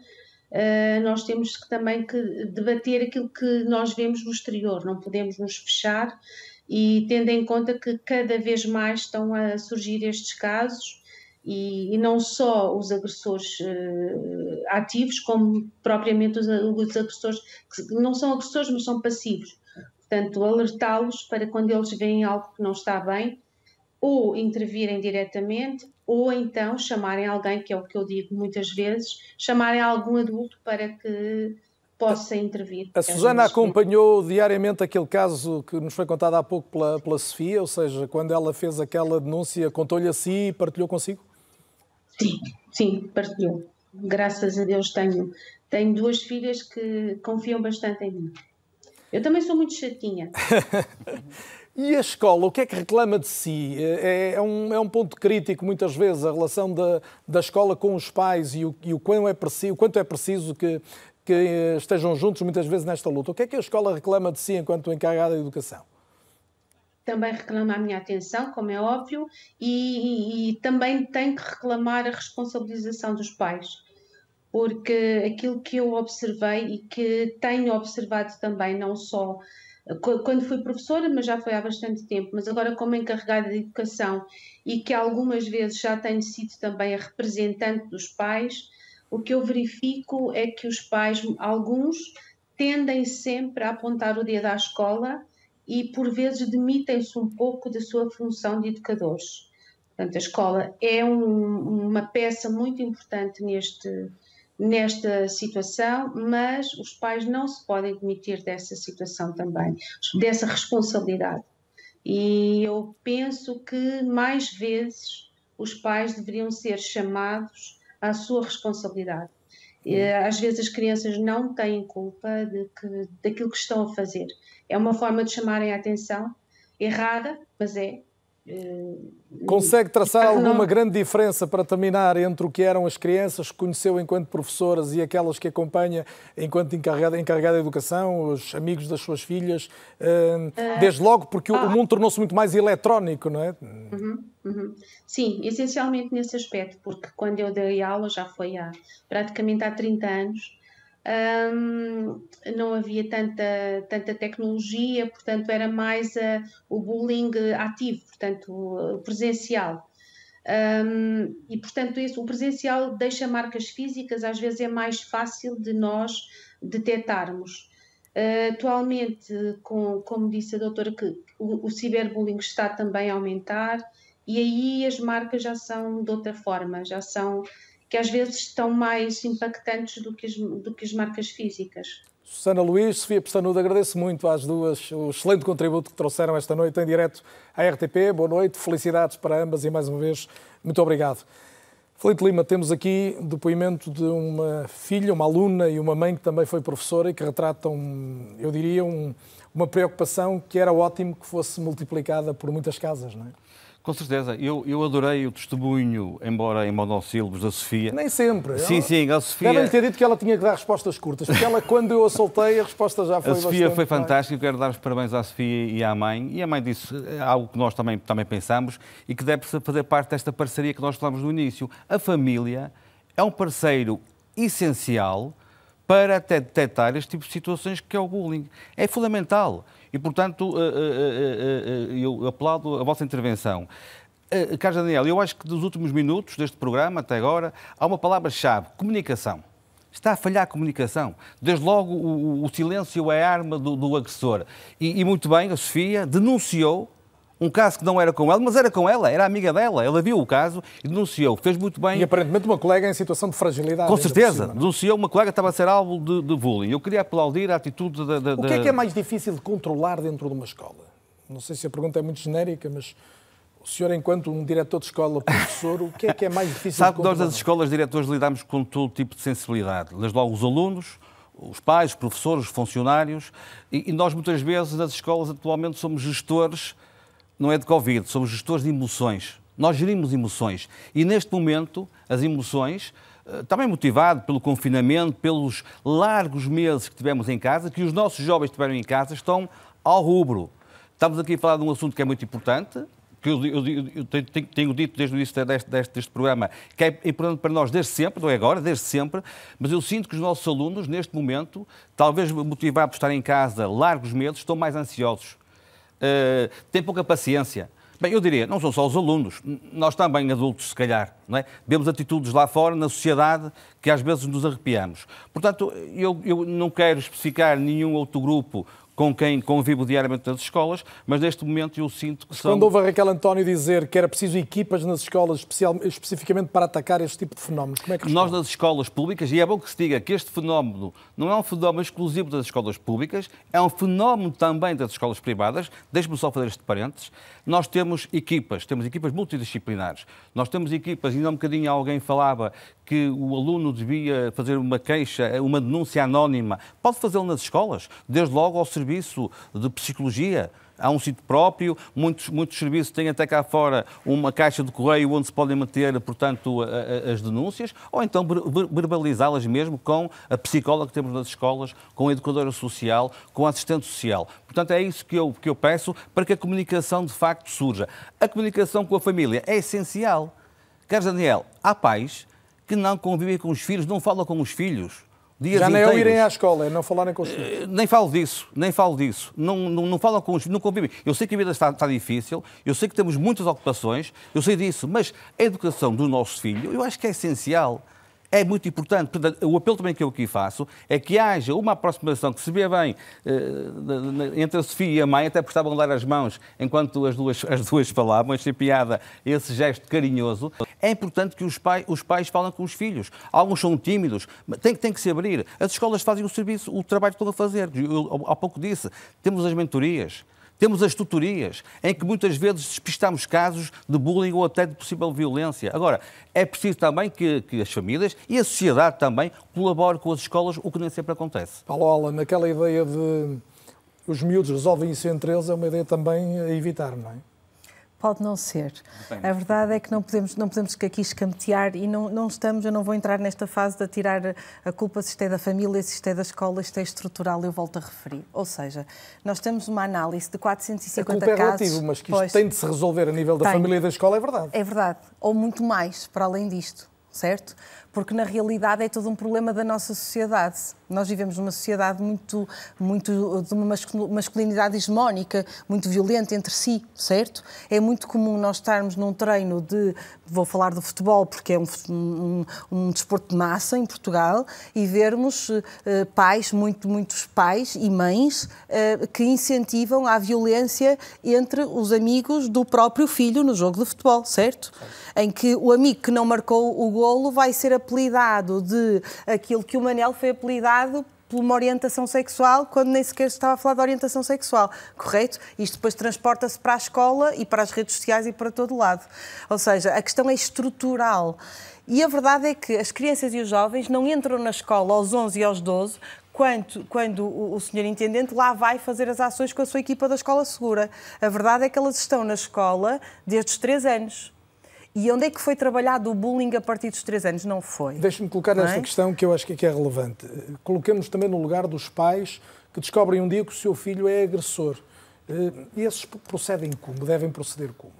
uh, nós temos que, também que debater aquilo que nós vemos no exterior, não podemos nos fechar e tendo em conta que cada vez mais estão a surgir estes casos e, e não só os agressores uh, ativos, como propriamente os, os agressores que não são agressores, mas são passivos. Portanto, alertá-los para quando eles veem algo que não está bem, ou intervirem diretamente, ou então chamarem alguém, que é o que eu digo muitas vezes, chamarem algum adulto para que possa intervir. A Susana acompanhou diariamente aquele caso que nos foi contado há pouco pela, pela Sofia, ou seja, quando ela fez aquela denúncia, contou-lhe a si e partilhou consigo? Sim, sim, partilhou. Graças a Deus tenho, tenho duas filhas que confiam bastante em mim. Eu também sou muito chatinha. E a escola, o que é que reclama de si? É, é, um, é um ponto crítico, muitas vezes, a relação da, da escola com os pais e o, e o, quanto, é preciso, o quanto é preciso que, que estejam juntos, muitas vezes, nesta luta. O que é que a escola reclama de si enquanto encarregada de educação? Também reclama a minha atenção, como é óbvio, e, e, e também tem que reclamar a responsabilização dos pais porque aquilo que eu observei e que tenho observado também, não só quando fui professora, mas já foi há bastante tempo, mas agora como encarregada de educação e que algumas vezes já tenho sido também a representante dos pais, o que eu verifico é que os pais, alguns, tendem sempre a apontar o dedo à escola e por vezes demitem-se um pouco da sua função de educadores. Portanto, a escola é um, uma peça muito importante neste, nesta situação, mas os pais não se podem demitir dessa situação também, dessa responsabilidade. E eu penso que mais vezes os pais deveriam ser chamados à sua responsabilidade. Às vezes as crianças não têm culpa de que, daquilo que estão a fazer. É uma forma de chamarem a atenção, errada, mas é, Consegue traçar alguma grande diferença para terminar entre o que eram as crianças que conheceu enquanto professoras e aquelas que acompanha enquanto encarregada, encarregada de educação, os amigos das suas filhas? Eh, eh, desde logo, porque o mundo tornou-se muito mais eletrónico, não é? Uhum, uhum. Sim, essencialmente nesse aspecto, porque quando eu dei aula já foi há praticamente há 30 anos um, não havia tanta, tanta tecnologia, portanto era mais uh, o bullying ativo, portanto presencial. Um, e portanto esse, o presencial deixa marcas físicas, às vezes é mais fácil de nós detectarmos. Uh, atualmente, com, como disse a doutora, que o, o ciberbullying está também a aumentar e aí as marcas já são de outra forma, já são que às vezes estão mais impactantes do que as, do que as marcas físicas. Susana Luís, Sofia Pestanudo, agradeço muito às duas o excelente contributo que trouxeram esta noite em direto à RTP. Boa noite, felicidades para ambas e mais uma vez, muito obrigado. Felipe Lima, temos aqui depoimento de uma filha, uma aluna e uma mãe que também foi professora e que retratam, eu diria, um, uma preocupação que era ótimo que fosse multiplicada por muitas casas, não é? Com certeza. Eu, eu adorei o testemunho, embora em monossílabos, da Sofia. Nem sempre. Sim, sim, a Sofia... Devem ter dito que ela tinha que dar respostas curtas, porque ela, quando eu a soltei, a resposta já foi A Sofia foi fantástica, quero dar os parabéns à Sofia e à mãe. E a mãe disse algo que nós também, também pensamos e que deve fazer parte desta parceria que nós falamos no início. A família é um parceiro essencial para detectar este tipo de situações que é o bullying. É fundamental. E, portanto, eh, eh, eh, eu aplaudo a vossa intervenção. Carlos Daniel, eu acho que dos últimos minutos deste programa, até agora, há uma palavra-chave: comunicação. Está a falhar a comunicação. Desde logo, o, o silêncio é a arma do, do agressor. E, e, muito bem, a Sofia denunciou um caso que não era com ela, mas era com ela, era amiga dela. Ela viu o caso e denunciou. Fez muito bem. E aparentemente uma colega em situação de fragilidade. Com certeza. Cima, denunciou uma colega que estava a ser alvo de, de bullying. Eu queria aplaudir a atitude da, da. O que é que é mais difícil de controlar dentro de uma escola? Não sei se a pergunta é muito genérica, mas o senhor, enquanto um diretor de escola, professor, o que é que é mais difícil Sabe de controlar? que nós, das escolas, diretores, lidamos com todo tipo de sensibilidade. Desde logo os alunos, os pais, os professores, os funcionários, e, e nós muitas vezes nas escolas atualmente somos gestores não é de Covid, somos gestores de emoções. Nós gerimos emoções. E neste momento, as emoções, eh, também motivado pelo confinamento, pelos largos meses que tivemos em casa, que os nossos jovens tiveram em casa, estão ao rubro. Estamos aqui a falar de um assunto que é muito importante, que eu, eu, eu tenho, tenho, dito desde o início deste, deste, deste, programa, que é importante para nós desde sempre, não é agora, desde sempre, mas eu sinto que os nossos alunos, neste momento, talvez motivados por estar em casa largos meses, estão mais ansiosos uh, têm pouca paciência. Bem, eu diria, não são só os alunos, nós também adultos, se calhar, não é? Vemos atitudes lá fora, na sociedade, que às vezes nos arrepiamos. Portanto, eu, eu não quero especificar nenhum outro grupo com quem convivo diariamente nas escolas, mas neste momento eu sinto que são... Quando houve a Raquel António dizer que era preciso equipas nas escolas especial, especificamente para atacar este tipo de fenómenos, como é que Nós nas escolas públicas, e é bom que se diga que este fenómeno não é um fenómeno exclusivo das escolas públicas, é um fenómeno também das escolas privadas, deixe-me só fazer este parênteses, nós temos equipas, temos equipas multidisciplinares, nós temos equipas, ainda um bocadinho alguém falava que o aluno devia fazer uma queixa, uma denúncia anónima, pode fazê-lo nas escolas, desde logo ao serviço de psicologia. Há um sítio próprio, muitos, muitos serviços têm até cá fora uma caixa de correio onde se podem manter, portanto, a, a, as denúncias, ou então verbalizá-las mesmo com a psicóloga que temos nas escolas, com a educadora social, com a assistente social. Portanto, é isso que eu, que eu peço para que a comunicação de facto surja. A comunicação com a família é essencial. Queres, Daniel, há pais que não convivem com os filhos, não falam com os filhos. Dias Já nem é o irem à escola, é não falarem com os filhos. Eh, nem falo disso, nem falo disso. Não, não, não falam com os filhos, não convivem. Eu sei que a vida está, está difícil, eu sei que temos muitas ocupações, eu sei disso, mas a educação do nosso filho, eu acho que é essencial é muito importante. O apelo também que eu aqui faço é que haja uma aproximação que se vê bem uh, entre a Sofia e a mãe, até porque estavam a dar as mãos enquanto as duas, as duas falavam, achei piada esse gesto carinhoso. É importante que os, pai, os pais falem com os filhos. Alguns são tímidos, tem, tem que se abrir. As escolas fazem o serviço, o trabalho todo a fazer. Eu, há pouco disse, temos as mentorias. Temos as tutorias, em que muitas vezes despistamos casos de bullying ou até de possível violência. Agora, é preciso também que, que as famílias e a sociedade também colaborem com as escolas, o que nem sempre acontece. Paulo Alan, naquela ideia de os miúdos resolvem isso entre eles, é uma ideia também a evitar, não é? Pode não ser. Depende. A verdade é que não podemos, não podemos aqui escamotear e não, não estamos, eu não vou entrar nesta fase de tirar a culpa se isto é da família, se isto é da escola, isto é estrutural, eu volto a referir. Ou seja, nós temos uma análise de 450 a culpa é casos... relativo, mas que isto pois, tem de se resolver a nível da tem. família e da escola, é verdade. É verdade. Ou muito mais, para além disto, certo? Porque na realidade é todo um problema da nossa sociedade nós vivemos numa sociedade muito, muito de uma masculinidade hegemónica, muito violenta entre si, certo? É muito comum nós estarmos num treino de, vou falar do futebol porque é um, um, um desporto de massa em Portugal, e vermos uh, pais, muito, muitos pais e mães uh, que incentivam a violência entre os amigos do próprio filho no jogo de futebol, certo? Em que o amigo que não marcou o golo vai ser apelidado de aquilo que o Manel foi apelidado por uma orientação sexual quando nem sequer estava a falar de orientação sexual, correto? Isto depois transporta-se para a escola e para as redes sociais e para todo lado. Ou seja, a questão é estrutural. E a verdade é que as crianças e os jovens não entram na escola aos 11 e aos 12 quando, quando o, o senhor intendente lá vai fazer as ações com a sua equipa da Escola Segura. A verdade é que elas estão na escola desde os 3 anos. E onde é que foi trabalhado o bullying a partir dos 3 anos? Não foi. Deixe-me colocar Não esta é? questão que eu acho que aqui é relevante. Coloquemos também no lugar dos pais que descobrem um dia que o seu filho é agressor. Eh, E esses procedem como? Devem proceder como?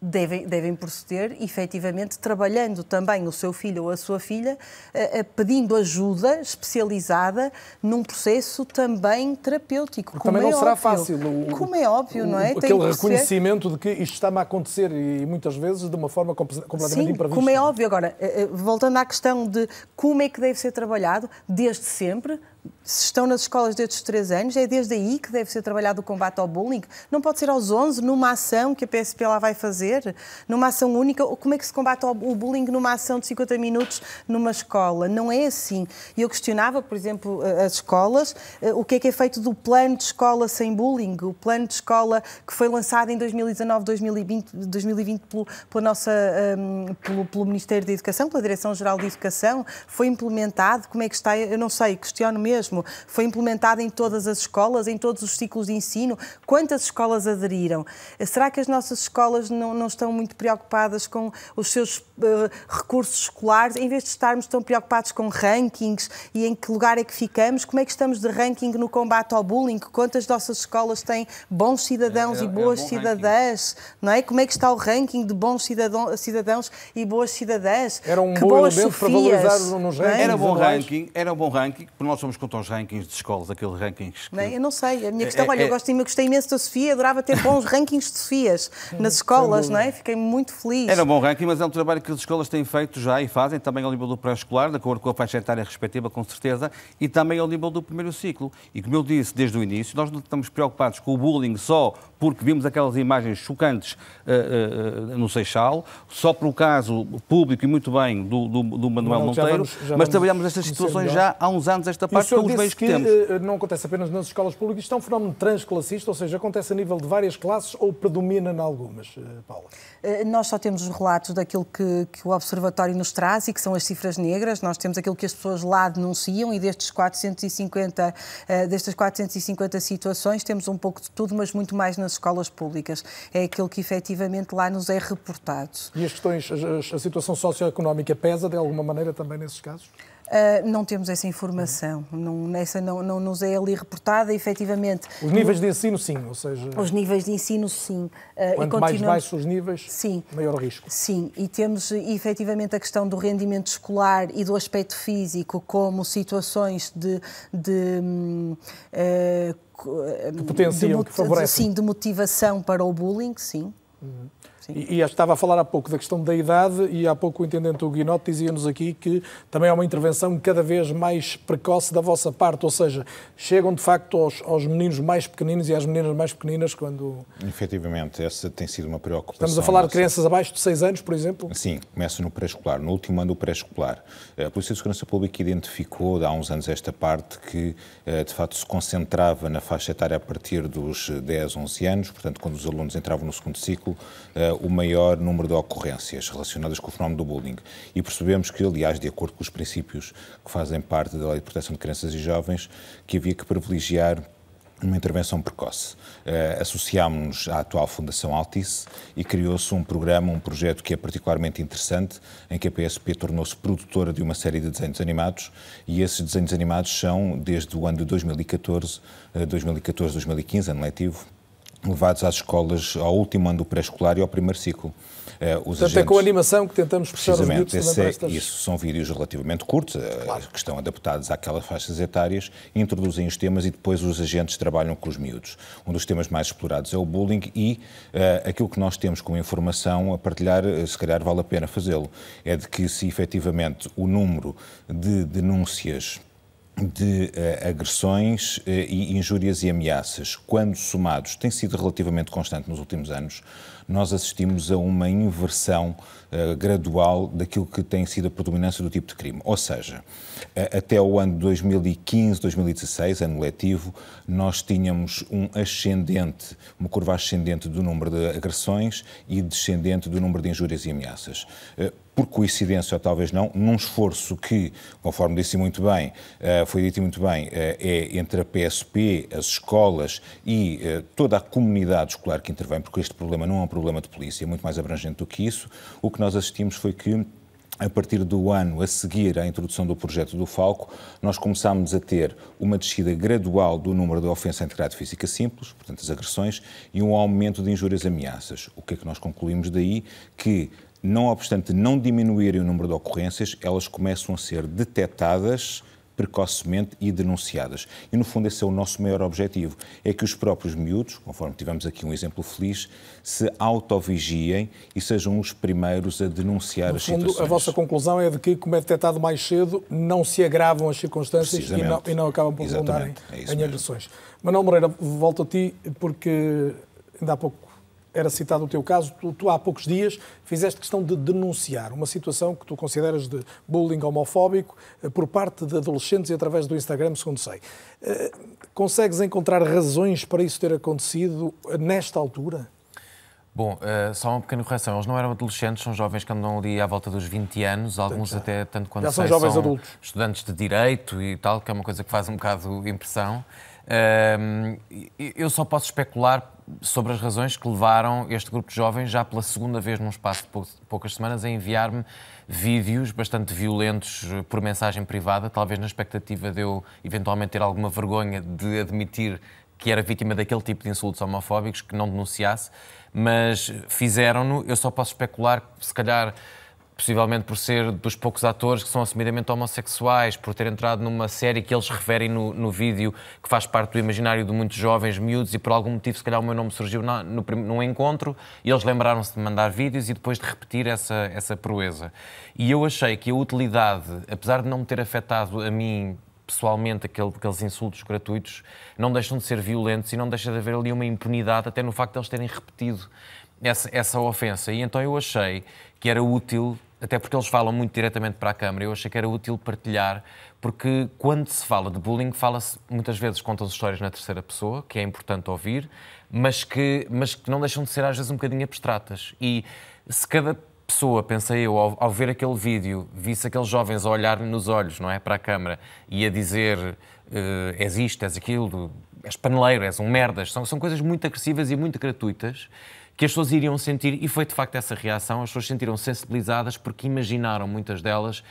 Devem, devem proceder, efetivamente, trabalhando também o seu filho ou a sua filha, eh, eh, pedindo ajuda especializada num processo também terapêutico. Porque como também é não será óbvio. fácil. o- Como é óbvio, não é? o- Aquele reconhecimento de que isto está-me a acontecer e muitas vezes de uma forma comple- completamente Sim, imprevista. como é óbvio. Agora, eh, voltando à questão de como é que deve ser trabalhado, desde sempre, se estão nas escolas desde os 3 anos, é desde aí que deve ser trabalhado o combate ao bullying. Não pode ser aos 11, numa ação que a PSP lá vai fazer, numa ação única. Como é que se combate o bullying numa ação de 50 minutos numa escola? Não é assim. E eu questionava, por exemplo, as escolas, eh, o que é que é feito do plano de escola sem bullying, o plano de escola que foi lançado em 2019, 2020, 2020 pelo, pela nossa, hum, pelo, pelo Ministério da Educação, pela Direção-Geral de Educação, foi implementado, como é que está? Eu não sei, questiono mesmo. Foi implementado em todas as escolas, em todos os ciclos de ensino? Quantas escolas aderiram? Será que as nossas escolas não, não estão muito preocupadas com os seus eh, recursos escolares, em vez de estarmos tão preocupados com rankings e em que lugar é que ficamos? Como é que estamos de ranking no combate ao bullying? Quantas nossas escolas têm bons cidadãos É- é- e boas é bom cidadãs? Não é? Como é que está o ranking de bons cidadão- cidadãos e boas cidadãs? Era um que bom boas elemento para Sofias, valorizar nos não é? Era bom ranking, era bom ranking, porque nós somos contra os rankings de escolas, aqueles rankings que Não é? Eu não sei. A minha É- questão, é- olha, eu, é- gosto, eu gostei imenso da Sofia, adorava ter bons rankings de Sofias nas escolas, não é? Fiquei muito feliz. Era um bom ranking, mas é um trabalho que as escolas têm feito já e fazem, também ao nível do pré-escolar, de acordo com a faixa etária respectiva, com certeza, e também ao nível do primeiro ciclo. E como eu disse desde o início, nós não estamos preocupados com o bullying só porque vimos aquelas imagens chocantes uh, uh, no Seixal, só pelo caso público e muito bem do, do, do Manuel Não, Monteiro, vamos- já mas trabalhamos estas situações melhor. já há uns anos, esta o parte, com os meios que, que temos. eh, não acontece apenas nas escolas públicas, isto é um fenómeno transclassista, ou seja, acontece a nível de várias classes ou predomina em algumas, eh, Paula? Eh, Nós só temos os relatos daquilo que, que o Observatório nos traz e que são as cifras negras. Nós temos aquilo que as pessoas lá denunciam e destes 450, eh, destas 450 situações temos um pouco de tudo, mas muito mais nas escolas públicas. É aquilo que efetivamente lá nos é reportado. E as questões, a, a situação socioeconómica pesa de alguma maneira também nesses casos? Uh, não temos essa informação, não, essa não, não nos é ali reportada, efetivamente. Os níveis de ensino, sim, ou seja, Os níveis de ensino, sim. Uh, quanto mais baixos os níveis, sim. maior risco. Sim, e temos efetivamente a questão do rendimento escolar e do aspecto físico como situações de. de co- Que potenciam, de que favorecem. Sim, de motivação para o bullying, sim. E, e estava a falar há pouco da questão da idade e há pouco o intendente Guinote dizia-nos aqui que também há uma intervenção cada vez mais precoce da vossa parte, ou seja, chegam de facto aos, aos meninos mais pequeninos e às meninas mais pequeninas quando... Efetivamente, essa tem sido uma preocupação. Estamos a falar de crianças abaixo de 6 anos, por exemplo? Sim, começa no pré-escolar, no último ano do pré-escolar. A Polícia de Segurança Pública identificou, há uns anos, esta parte que, eh, de facto, se concentrava na faixa etária a partir dos 10, 11 anos, portanto, quando os alunos entravam no segundo ciclo, eh, o maior número de ocorrências relacionadas com o fenómeno do bullying. E percebemos que, aliás, de acordo com os princípios que fazem parte da Lei de Proteção de Crianças e Jovens, que havia que privilegiar uma intervenção precoce. Uh, associámos-nos à atual Fundação Altice e criou-se um programa, um projeto que é particularmente interessante, em que a PSP tornou-se produtora de uma série de desenhos animados e esses desenhos animados são, desde o ano de 2014, uh, 2014-2015, ano letivo, levados às escolas ao último ano do pré-escolar e ao primeiro ciclo. Uh, Portanto, é com a animação que tentamos puxar os miúdos esse é, estas... isso são vídeos relativamente curtos, eh, que estão adaptados àquelas faixas etárias, introduzem os temas e depois os agentes trabalham com os miúdos. Um dos temas mais explorados é o bullying e eh, aquilo que nós temos como informação a partilhar, se calhar vale a pena fazê-lo, é de que se efetivamente o número de denúncias de uh, agressões uh, e injúrias e ameaças, quando somados, tem sido relativamente constante nos últimos anos, nós assistimos a uma inversão uh, gradual daquilo que tem sido a predominância do tipo de crime. Ou seja, até o ano 2015, 2016, ano letivo, nós tínhamos um ascendente, uma curva ascendente do número de agressões e descendente do número de injúrias e ameaças por coincidência ou talvez não, num esforço que, conforme disse muito bem, eh, foi dito muito bem, eh, é entre a PSP, as escolas e eh, toda a comunidade escolar que intervém, porque este problema não é um problema de polícia, é muito mais abrangente do que isso, o que nós assistimos foi que a partir do ano a seguir à introdução do projeto do Falco, nós começámos a ter uma descida gradual do número de ofensas à integridade física simples, portanto as agressões, e um aumento de injúrias e ameaças. O que é que nós concluímos daí? Que não obstante não diminuírem o número de ocorrências, elas começam a ser detectadas precocemente e denunciadas. E, no fundo, esse é o nosso maior objetivo, é que os próprios miúdos, conforme tivemos aqui um exemplo feliz, se autovigiem e sejam os primeiros a denunciar no as fundo, situações. A vossa conclusão é de que, como é detectado mais cedo, não se agravam as circunstâncias e não, e não, acabam por redundar em, é em agressões. Manuel Moreira, volto a ti, porque ainda há pouco era citado o teu caso, tu, tu, há poucos dias fizeste questão de denunciar uma situação que tu consideras de bullying homofóbico eh, por parte de adolescentes e através do Instagram, segundo sei. Eh, consegues encontrar razões para isso ter acontecido nesta altura? Bom, uh, só uma pequena correção. Eles não eram adolescentes, são jovens que andam ali à volta dos 20 anos, alguns Tanto, até tanto quando já são jovens são adultos. estudantes de direito e tal, que é uma coisa que faz um bocado impressão. Uh, eu só posso especular sobre as razões que levaram este grupo de jovens, já pela segunda vez num espaço de poucas semanas, a enviar-me vídeos bastante violentos eh, por mensagem privada, talvez na expectativa de eu eventualmente ter alguma vergonha de admitir que era vítima daquele tipo de insultos homofóbicos, que não denunciasse, mas fizeram-no. Eu só posso especular, se calhar possivelmente por ser dos poucos atores que são assumidamente homossexuais, por ter entrado numa série que eles referem no, no vídeo, que faz parte do imaginário de muitos jovens miúdos, e por algum motivo, se calhar, o meu nome surgiu na, no, num encontro, e eles lembraram-se de mandar vídeos e depois de repetir essa, essa proeza. E eu achei que a utilidade, apesar de não me ter afetado a mim pessoalmente aquele, aqueles insultos gratuitos, não deixam de ser violentos e não deixa de haver ali uma impunidade, até no facto de eles terem repetido essa, essa ofensa. E então eu achei que era útil até porque eles falam muito diretamente para a Câmara, eu achei que era útil partilhar, porque quando se fala de bullying, fala-se muitas vezes, contam as histórias na terceira pessoa, que é importante ouvir, mas que, mas que não deixam de ser às vezes um bocadinho abstratas. E se cada pessoa, pensei eu, ao, ao ver aquele vídeo, visse aqueles jovens a olhar nos olhos, não é, para a Câmara, e a dizer uh, és isto, és aquilo, és paneleiro, és um merdas, são, são coisas muito agressivas e muito gratuitas, que as pessoas iriam sentir, e foi de facto essa reação, as pessoas sentiram sensibilizadas porque imaginaram, muitas delas,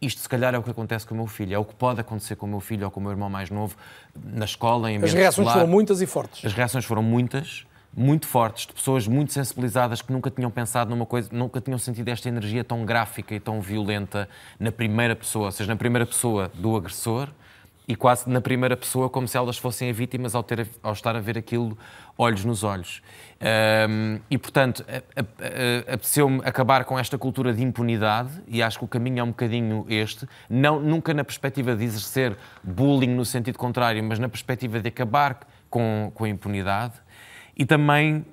isto se calhar é o que acontece com o meu filho, é o que pode acontecer com o meu filho ou com o meu irmão mais novo, na escola, em As reações escolar. foram muitas e fortes. As reações foram muitas, muito fortes, de pessoas muito sensibilizadas que nunca tinham pensado numa coisa, nunca tinham sentido esta energia tão gráfica e tão violenta na primeira pessoa, ou seja, na primeira pessoa do agressor, e quase na primeira pessoa, como se elas fossem as vítimas ao, ter, ao estar a ver aquilo olhos nos olhos. Um, e, portanto, apeteceu-me acabar com esta cultura de impunidade, e acho que o caminho é um bocadinho este, não, nunca na perspectiva de exercer bullying no sentido contrário, mas na perspectiva de acabar com, com a impunidade. E também,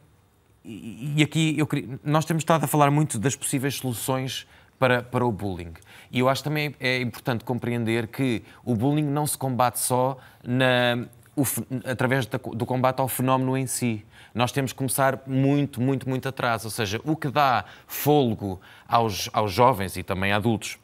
e aqui eu, nós temos estado a falar muito das possíveis soluções para, para o bullying. E eu acho também é importante compreender que o bullying não se combate só na, o, através do combate ao fenómeno em si. Nós temos que começar muito, muito, muito atrás. Ou seja, o que dá fôlego aos, aos jovens e também adultos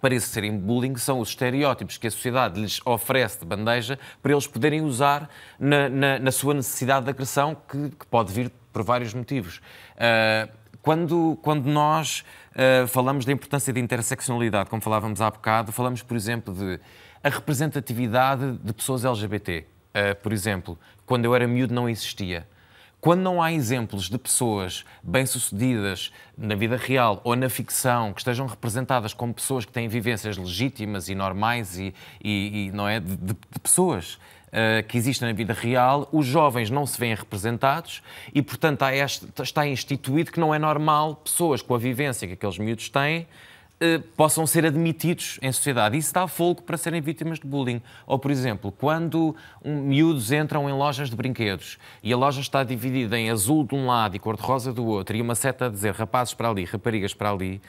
para exercerem bullying são os estereótipos que a sociedade lhes oferece de bandeja para eles poderem usar na, na, na sua necessidade de agressão, que, que, pode vir por vários motivos. Uh, quando, quando nós uh, falamos da importância da interseccionalidade, como falávamos há bocado, falamos, por exemplo, de a representatividade de pessoas LGBT. Uh, por exemplo, quando eu era miúdo não existia. Quando não há exemplos de pessoas bem-sucedidas na vida real ou na ficção que estejam representadas como pessoas que têm vivências legítimas e normais e, e, e não é de, de pessoas uh, que existem na vida real, os jovens não se veem representados e, portanto, este, está instituído que não é normal pessoas com a vivência que aqueles miúdos têm eh, possam ser admitidos em sociedade. Isso dá folgo para serem vítimas de bullying. Ou, por exemplo, quando miúdos entram em lojas de brinquedos e a loja está dividida em azul de um lado e cor-de-rosa do outro e uma seta a dizer rapazes para ali, raparigas para ali,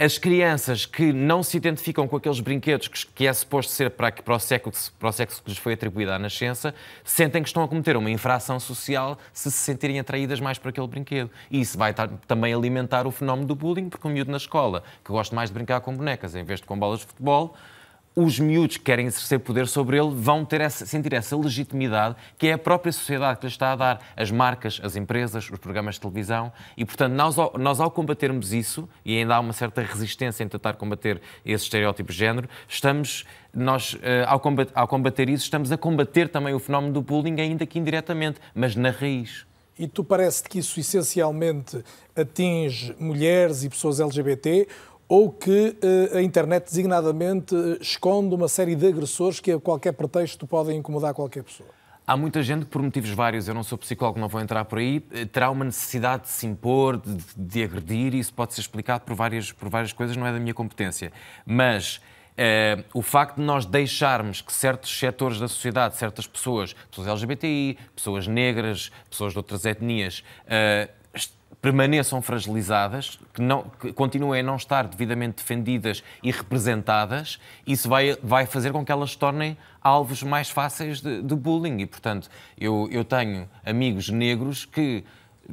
as crianças que não se identificam com aqueles brinquedos que, é suposto ser para, para, o sexo, para o sexo que lhes foi atribuído à nascença, sentem que estão a cometer uma infração social se se sentirem atraídas mais por aquele brinquedo. E isso vai também alimentar o fenómeno do bullying, porque um miúdo na escola que gosta mais de brincar com bonecas em vez de com bolas de futebol, os miúdos que querem exercer poder sobre ele vão ter essa, sentir essa legitimidade que é a própria sociedade que lhe está a dar, as marcas, as empresas, os programas de televisão. E, portanto, nós, nós ao combatermos isso, e ainda há uma certa resistência em tentar combater esse estereótipo de género, estamos, nós, eh, ao combater, ao combater isso, estamos a combater também o fenómeno do bullying, ainda que indiretamente, mas na raiz. E tu parece que isso essencialmente atinge mulheres e pessoas LGBT ou que uh, a internet designadamente uh, esconde uma série de agressores que a qualquer pretexto podem incomodar qualquer pessoa? Há muita gente que, por motivos vários, eu não sou psicólogo, não vou entrar por aí, eh, terá uma necessidade de se impor, de, de agredir, e isso pode ser explicado por várias, por várias coisas, não é da minha competência. Mas o facto de nós deixarmos que certos setores da sociedade, certas pessoas, pessoas LGBTI, pessoas negras, pessoas de outras etnias, permaneçam fragilizadas, que, não, que continuem a não estar devidamente defendidas e representadas, isso vai, vai fazer com que elas se tornem alvos mais fáceis de, de bullying. E, portanto, eu, eu tenho amigos negros que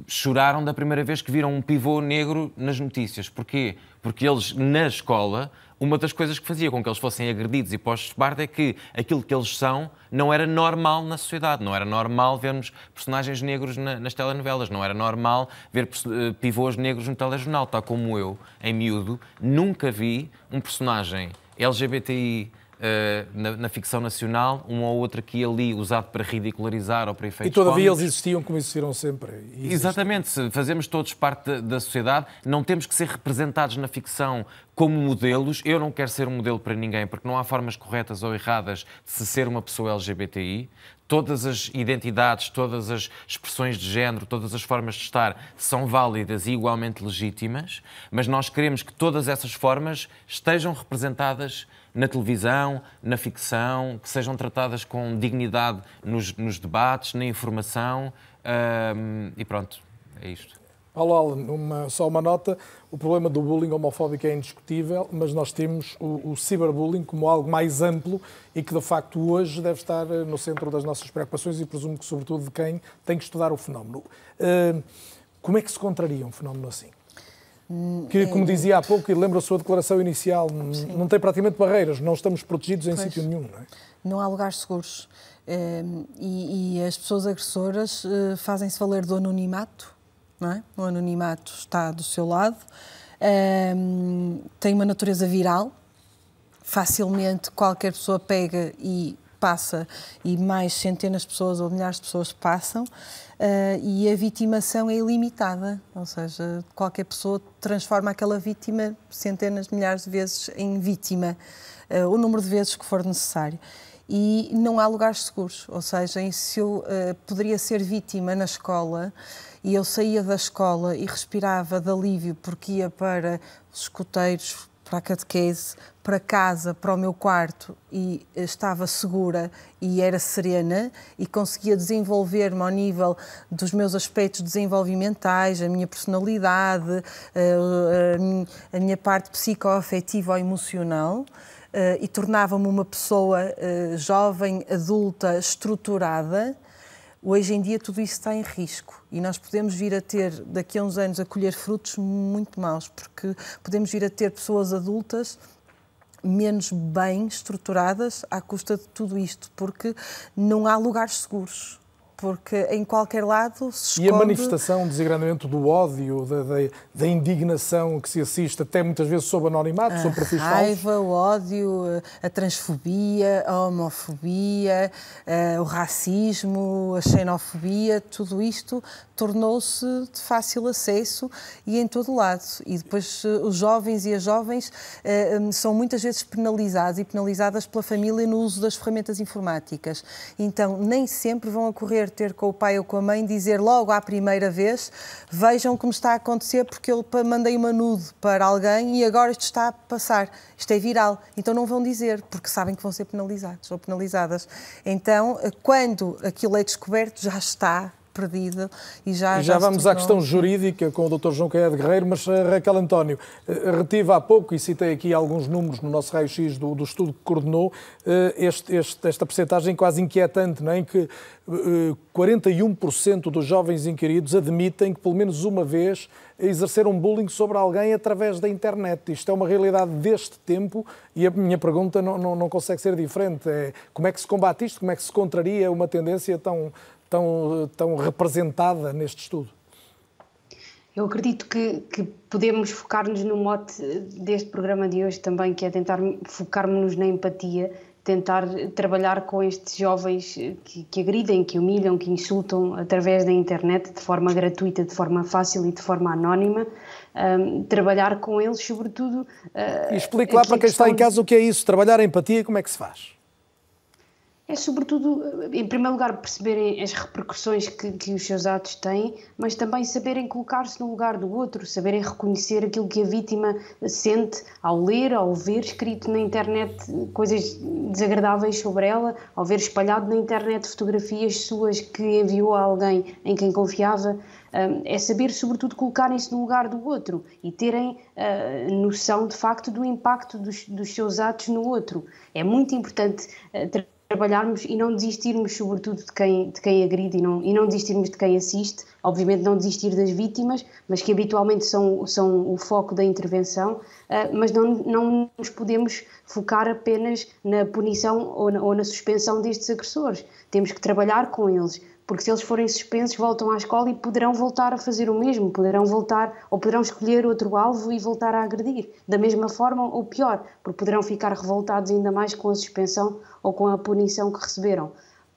choraram da primeira vez que viram um pivô negro nas notícias. Porquê? Porque eles, na escola, uma das coisas que fazia com que eles fossem agredidos e postos de barda é que aquilo que eles são não era normal na sociedade. Não era normal vermos personagens negros na, nas telenovelas. Não era normal ver uh, pivôs negros no telejornal. Tal como eu, em miúdo, nunca vi um personagem LGBTI Uh, na, na, ficção nacional, um ou outro aqui e ali usado para ridicularizar ou para efeitos E todavia cómicos. eles existiam como existiram sempre. Exatamente, se fazemos todos parte da, da, sociedade, não temos que ser representados na ficção como modelos. Eu não quero ser um modelo para ninguém, porque não há formas corretas ou erradas de se ser uma pessoa LGBTI. Todas as identidades, todas as expressões de género, todas as formas de estar são válidas e igualmente legítimas, mas nós queremos que todas essas formas estejam representadas na televisão, na ficção, que sejam tratadas com dignidade nos, nos debates, na informação. E pronto, é isto. Paulo Allen, só uma nota. O problema do bullying homofóbico é indiscutível, mas nós temos o, o ciberbullying como algo mais amplo e que, de facto, hoje deve estar eh, no centro das nossas preocupações e presumo que, sobretudo, de quem tem que estudar o fenómeno. Uh, como é que se contraria um fenómeno assim? Que, como dizia há pouco, e lembra a sua declaração inicial, Sim. não tem praticamente barreiras, não estamos protegidos em pois, sítio nenhum. Não, é? não há lugares seguros. Ehm, e, e as pessoas agressoras eh, fazem-se valer do anonimato, não é? O anonimato está do seu lado, ehm, tem uma natureza viral, facilmente qualquer pessoa pega e passa e mais centenas de pessoas ou milhares de pessoas passam uh, e a vitimação é ilimitada, ou seja, qualquer pessoa transforma aquela vítima centenas milhares de vezes em vítima, uh, o número de vezes que for necessário. E não há lugares seguros, ou seja, se eu uh, poderia ser vítima na escola e eu saía da escola e respirava de alívio porque ia para os escoteiros, para a catequese, para casa, para o meu quarto e estava segura e era serena e conseguia desenvolver-me ao nível dos meus aspectos desenvolvimentais, a minha personalidade, eh, a minha parte psicoafetiva ou emocional eh, e tornava-me uma pessoa eh, jovem, adulta, estruturada Hoje em dia tudo isso está em risco e nós podemos vir a ter, daqui a uns anos, a colher frutos muito maus, porque podemos vir a ter pessoas adultas menos bem estruturadas à custa de tudo isto, porque não há lugares seguros porque em qualquer lado se esconde... E a manifestação, o desagradamento do ódio, da, da, da, indignação que se assiste, até muitas vezes sob anonimato, a sob perfis A raiva, o ódio, a transfobia, a homofobia, o racismo, a xenofobia, tudo isto tornou-se de fácil acesso e em todo lado. E depois eh, os jovens e as jovens eh, hum, são muitas vezes penalizados e penalizadas pela família no uso das ferramentas informáticas. Então, nem sempre vão ocorrer ter com o pai ou com a mãe, dizer logo à primeira vez: vejam como está a acontecer, porque eu mandei uma nude para alguém e agora isto está a passar, isto é viral. Então não vão dizer, porque sabem que vão ser penalizados ou penalizadas. Então, quando aquilo é descoberto, já está perdida e já. E já, já vamos à questão jurídica com o Dr. João Caia de Guerreiro, mas eh, Raquel António, eh, retive há pouco e citei aqui alguns números no nosso raio-x do, do, estudo que coordenou, eh, este, este, esta percentagem quase inquietante, não é? em que 41% dos jovens inquiridos admitem que pelo menos uma vez exerceram bullying sobre alguém através da internet. Isto é uma realidade deste tempo e a minha pergunta não, não, não consegue ser diferente. É, como é que se combate isto? Como é que se contraria uma tendência tão, tão, tão representada neste estudo? Eu acredito que, que podemos focar-nos no mote deste programa de hoje também, que é tentar focarmos-nos na empatia, tentar trabalhar com estes jovens que, que, agridem, que humilham, que insultam através da internet de forma gratuita, de forma fácil e de forma anónima. Um, trabalhar com eles, sobretudo. Uh, e explique lá para quem está em casa o que é isso, trabalhar a empatia como é que se faz é sobretudo, em primeiro lugar, perceberem as repercussões que, que os seus atos têm, mas também saberem colocar-se no lugar do outro, saberem reconhecer aquilo que a vítima sente ao ler, ao ver escrito na internet coisas desagradáveis sobre ela, ao ver espalhado na internet fotografias suas que enviou a alguém em quem confiava. É saber, sobretudo, colocarem-se no lugar do outro e terem uh, noção, de facto, do impacto dos, dos, seus atos no outro. É muito importante uh, trabalharmos e não desistirmos, sobretudo, de quem, de quem agride e não, e não desistirmos de quem assiste. Obviamente, não desistir das vítimas, mas que habitualmente são, são o foco da intervenção, uh, mas não, não nos podemos focar apenas na punição ou na, ou na suspensão destes agressores. Temos que trabalhar com eles, porque se eles forem suspensos, voltam à escola e poderão voltar a fazer o mesmo, poderão voltar ou poderão escolher outro alvo e voltar a agredir, da mesma forma ou pior, porque poderão ficar revoltados ainda mais com a suspensão ou com a punição que receberam.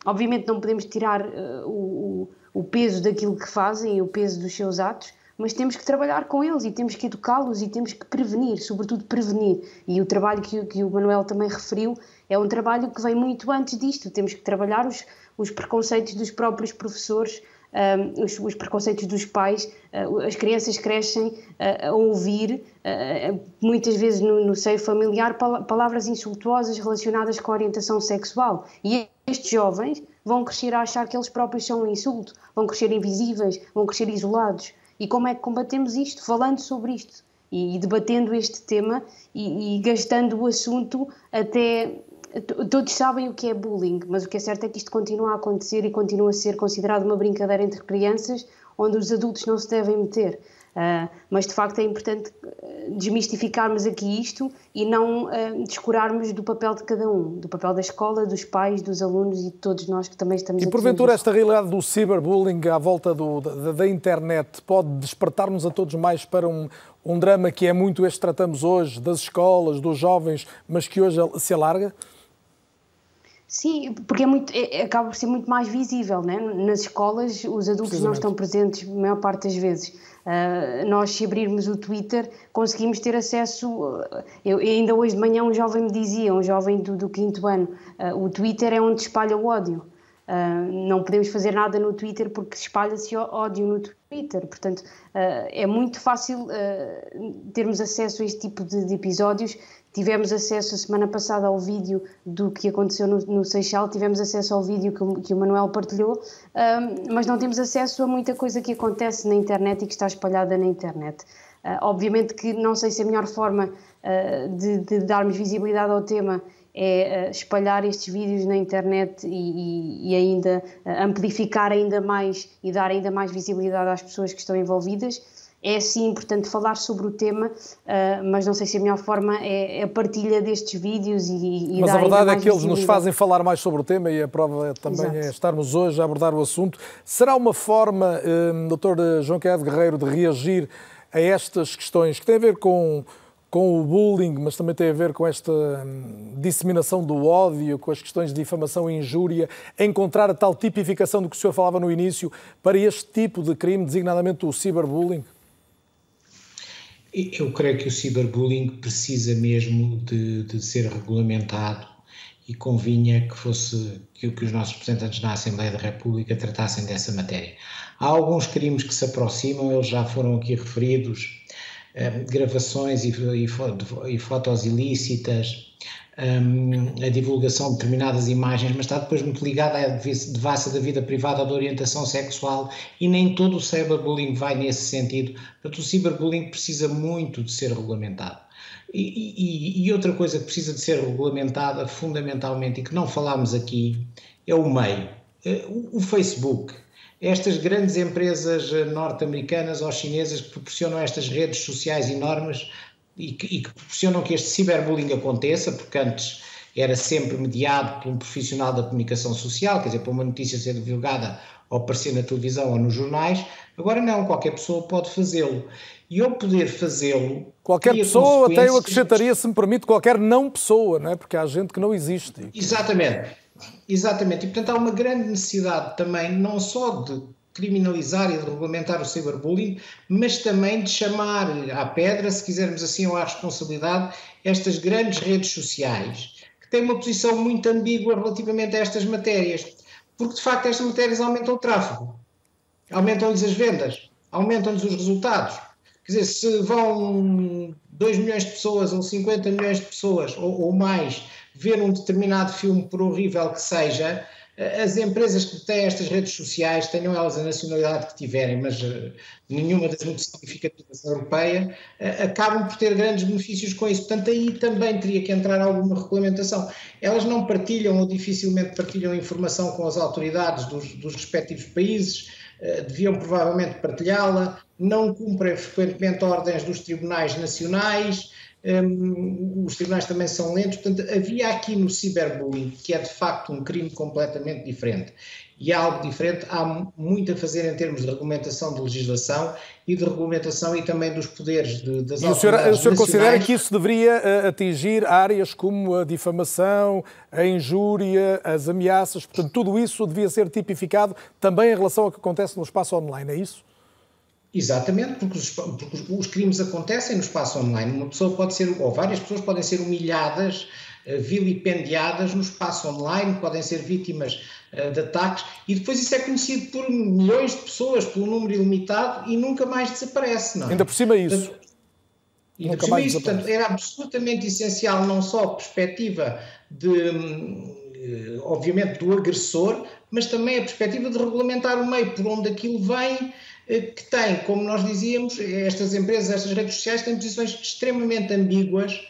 Obviamente não podemos tirar uh, o, o peso daquilo que fazem e o peso dos seus atos, mas temos que trabalhar com eles e temos que educá-los e temos que prevenir, sobretudo prevenir. E o trabalho que, que o Manuel também referiu é um trabalho que vem muito antes disto. Temos que trabalhar os, os preconceitos dos próprios professores, um, os, os, preconceitos dos pais. Uh, as crianças crescem uh, a ouvir, uh, muitas vezes no, no, seio familiar, pal palavras insultuosas relacionadas com a orientação sexual. E estes jovens vão crescer a achar que eles próprios são um insulto, vão crescer invisíveis, vão crescer isolados. E como é que combatemos isto? Falando sobre isto e, e debatendo este tema e, e gastando o assunto até todos sabem o que é bullying, mas o que é certo é que isto continua a acontecer e continua a ser considerado uma brincadeira entre crianças onde os adultos não se devem meter. Uh, mas de facto é importante ah, desmistificarmos aqui isto e não uh, descurarmos do papel de cada um, do papel da escola, dos pais, dos alunos e de todos nós que também estamos e, aqui. E porventura esta realidade do cyberbullying à volta do, da, da, internet pode despertar-nos a todos mais para um, um drama que é muito este que tratamos hoje, das escolas, dos jovens, mas que hoje se alarga? Sim, porque é muito, é, acaba por ser muito mais visível, né? Nas escolas os adultos não estão presentes a maior parte das vezes. Uh, nós, se abrirmos o Twitter, conseguimos ter acesso. Uh, eu, ainda hoje de manhã, um jovem me dizia, um jovem do, do quinto ano, uh, o Twitter é onde espalha o ódio. Não podemos fazer nada no Twitter porque espalha-se ódio no Twitter. Portanto, é muito fácil termos acesso a este tipo de, de episódios Tivemos acesso a semana passada ao vídeo do que aconteceu no, no Seixal, tivemos acesso ao vídeo que, o, que o Manuel partilhou, mas não temos acesso a muita coisa que acontece na internet e que está espalhada na internet. Uh, obviamente que não sei se a melhor forma uh, de, de, darmos visibilidade ao tema é uh, espalhar estes vídeos na internet e, e, ainda amplificar ainda mais e dar ainda mais visibilidade às pessoas que estão envolvidas é sim importante falar sobre o tema, uh, mas não sei se a melhor forma é a partilha destes vídeos e, e Mas a verdade é que eles nos fazem falar mais sobre o tema e a prova é também Exato. é estarmos hoje a abordar o assunto. Será uma forma, Dr. João Quedo Guerreiro, de reagir a estas questões que têm a ver com com o bullying, mas também tem a ver com esta hum, disseminação do ódio, com as questões de difamação e injúria, encontrar a tal tipificação do que o senhor falava no início para este tipo de crime, designadamente o ciberbullying? Eu creio que o ciberbullying precisa mesmo de, de ser regulamentado e convinha que fosse que, que os nossos representantes na Assembleia da República tratassem dessa matéria. Há alguns crimes que se aproximam, eles já foram aqui referidos, eh, gravações e, e, e, fotos ilícitas, um, a divulgação de determinadas imagens, mas está depois muito ligada à devassa da vida privada ou da orientação sexual e nem todo o cyberbullying vai nesse sentido. Portanto, o cyberbullying precisa muito de ser regulamentado. E, e, outra coisa que precisa de ser regulamentada fundamentalmente e que não falámos aqui é o meio. Eh, o Facebook, estas grandes empresas eh, norte-americanas ou chinesas que proporcionam estas redes sociais enormes e que, e que proporcionam que este ciberbullying aconteça, porque antes era sempre mediado por um profissional da comunicação social, quer dizer, por uma notícia ser divulgada ou aparecer na televisão ou nos jornais, agora não, qualquer pessoa pode fazê-lo. E ao poder fazê-lo. Qualquer pessoa, até eu acrescentaria, se me permite, qualquer não pessoa, não é? porque há gente que não existe. Exatamente. Exatamente. E portanto há uma grande necessidade também, não só de criminalizar e de regulamentar o cyberbullying, mas também de chamar à pedra, se quisermos assim, ou à responsabilidade, estas grandes redes sociais, que têm uma posição muito ambígua relativamente a estas matérias, porque de facto estas matérias aumentam o tráfego, aumentam-lhes as vendas, aumentam-lhes os resultados. Quer dizer, se vão 2 milhões de pessoas ou 50 milhões de pessoas ou, ou mais ver um determinado filme, por horrível que seja, as empresas que têm estas redes sociais, tenham elas a nacionalidade que tiverem, mas uh, nenhuma das muito significativas europeia, uh, acabam por ter grandes benefícios com isso. Portanto, aí também teria que entrar alguma regulamentação. Elas não partilham ou dificilmente partilham informação com as autoridades dos, dos respectivos países, deviam provavelmente partilhá-la, não cumprem frequentemente ordens dos tribunais nacionais um, os tribunais também são lentos, portanto, havia aqui no ciberbullying, que é de facto um crime completamente diferente, e há algo diferente, há muito a fazer em termos de regulamentação de legislação e de regulamentação e também dos poderes de, das e autoridades o senhor, o senhor considera que isso deveria uh, atingir áreas como a difamação, a injúria, as ameaças, portanto, tudo isso devia ser tipificado também em relação ao que acontece no espaço online, é isso? Exatamente, porque os, porque os, crimes acontecem no espaço online. Uma pessoa pode ser, ou várias pessoas podem ser humilhadas, eh, vilipendiadas no espaço online, podem ser vítimas uh, de ataques, e depois isso é conhecido por milhões de pessoas, por um número ilimitado, e nunca mais desaparece. Não é? Ainda por cima é isso. Ainda por cima isso, portanto, era absolutamente essencial, não só a perspectiva de, hum, obviamente, do agressor, mas também a perspectiva de regulamentar o meio por onde aquilo vem eh, que tem, como nós dizíamos, estas empresas, estas redes sociais têm posições extremamente ambíguas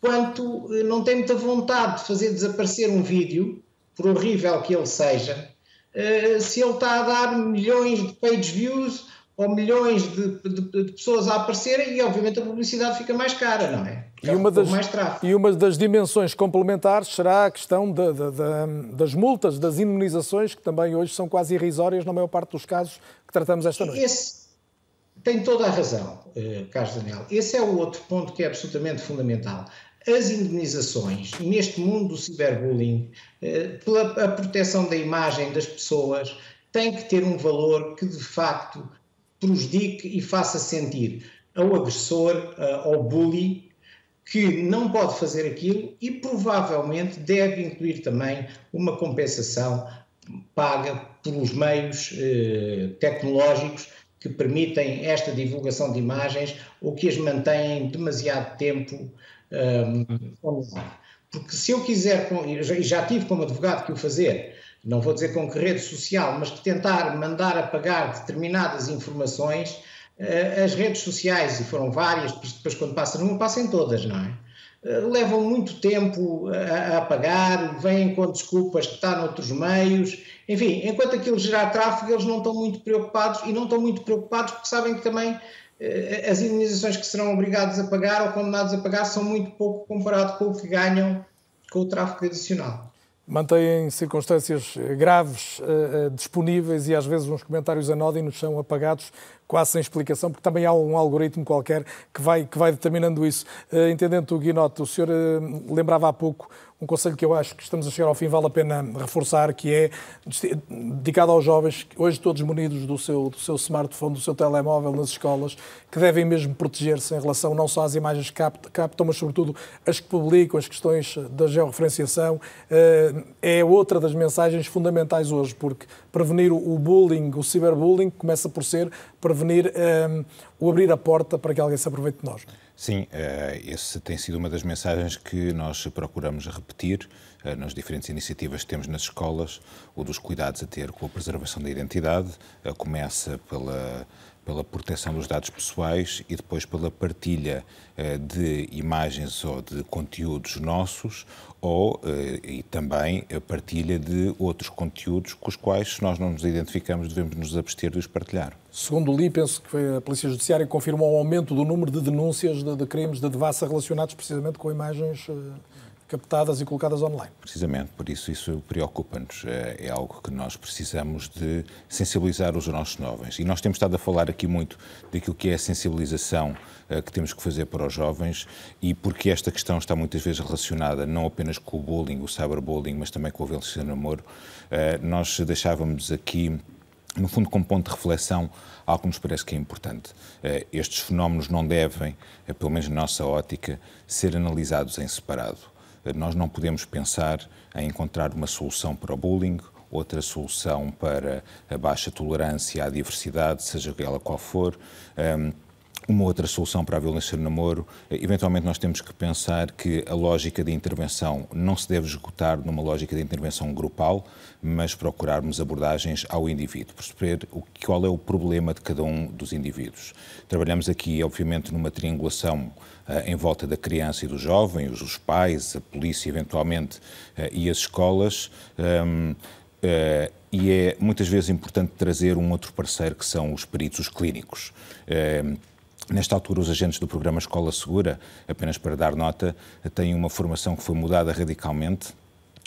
quanto eh, não têm muita vontade de fazer desaparecer um vídeo, por horrível que ele seja, eh, se ele está a dar milhões de page views ou milhões de, de, de, pessoas a aparecerem e obviamente a publicidade fica mais cara, não é? E uma, das, e uma, das, dimensões complementares será a questão de, das multas, das indemnizações, que também hoje são quase irrisórias na maior parte dos casos que tratamos esta noite. Esse tem toda a razão, eh, Carlos Daniel. Esse é o outro ponto que é absolutamente fundamental. As indemnizações, neste mundo do ciberbullying, eh, pela a proteção da imagem das pessoas, tem que ter um valor que de facto prejudique e faça sentir ao agressor, eh, ao bully, que não pode fazer aquilo e provavelmente deve incluir também uma compensação paga pelos meios eh, tecnológicos que permitem esta divulgação de imagens ou que as mantêm demasiado tempo um, online. Porque se eu quiser, e já tive como advogado que o fazer, não vou dizer com que rede social, mas que tentar mandar apagar determinadas informações, uh, as redes sociais, e foram várias, depois quando passa numa, passam em todas, não é? Uh, levam muito tempo a, apagar, vêm com desculpas que está noutros meios, enfim, enquanto aquilo gerar tráfego, eles não estão muito preocupados e não estão muito preocupados porque sabem que também uh, as indenizações que serão obrigados a pagar ou condenados a pagar são muito pouco comparado com o que ganham com o tráfego adicional mantêm circunstâncias graves uh, disponíveis e às vezes uns comentários anódinos são apagados quase sem explicação, porque também há um algoritmo qualquer que vai, que vai determinando isso. Uh, o Guinote, o senhor uh, lembrava há pouco um conselho que eu acho que estamos a chegar ao fim, vale a pena reforçar, que é dedicado aos jovens, hoje todos munidos do seu, do seu smartphone, do seu telemóvel nas escolas, que devem mesmo proteger-se em relação não só às imagens que captam, mas sobretudo as que publicam, as questões da georreferenciação. Eh, é outra das mensagens fundamentais hoje, porque prevenir o bullying, o ciberbullying, começa por ser prevenir um, o abrir a porta para que alguém se aproveite de nós. Sim, uh, esse tem sido uma das mensagens que nós procuramos repetir uh, nas diferentes iniciativas que temos nas escolas, o dos cuidados a ter com a preservação da identidade, uh, começa pela pela proteção dos dados pessoais e depois pela partilha de imagens ou de conteúdos nossos ou e também a partilha de outros conteúdos com os quais, se nós não nos identificamos, devemos nos abster de os partilhar. Segundo li, penso que a Polícia Judiciária confirmou o aumento do número de denúncias de, de crimes de devassa relacionados precisamente com imagens uh, captadas e colocadas online. Precisamente, por isso isso preocupa-nos. É, é algo que nós precisamos de sensibilizar os nossos jovens. E nós temos estado a falar aqui muito daquilo que é a sensibilização uh, que temos que fazer para os jovens e porque esta questão está muitas vezes relacionada não apenas com o bullying, o cyberbullying, mas também com a violência no namoro. Nós deixávamos aqui no fundo, como ponto de reflexão, algo que nos parece que é importante. Eh, estes fenómenos não devem, eh, pelo menos na nossa ótica, ser analisados em separado. Eh, nós não podemos pensar em encontrar uma solução para o bullying, outra solução para a baixa tolerância à diversidade, seja ela qual for. Uma outra solução para a violência no namoro, eventualmente nós temos que pensar que a lógica de intervenção não se deve esgotar numa lógica de intervenção grupal, mas procurarmos abordagens ao indivíduo, perceber o, qual é o problema de cada um dos indivíduos. Trabalhamos aqui, obviamente, numa triangulação uh, em volta da criança e do jovem, os, os pais, a polícia, eventualmente, uh, e as escolas. Uh, eh, e é muitas vezes importante trazer um outro parceiro que são os peritos, os clínicos. Uh, Nesta altura, os agentes do programa Escola Segura, apenas para dar nota, têm uma formação que foi mudada radicalmente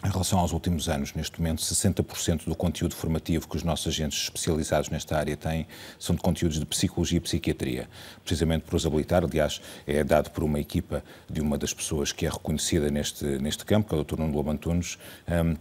em relação aos últimos anos, neste momento, 60% do conteúdo formativo que os nossos agentes especializados nesta área têm são de conteúdos de psicologia e psiquiatria, precisamente por os habilitar. Aliás, é dado por uma equipa de uma das pessoas que é reconhecida neste, neste campo, que é o Dr. Nuno Lobo Antunes, um,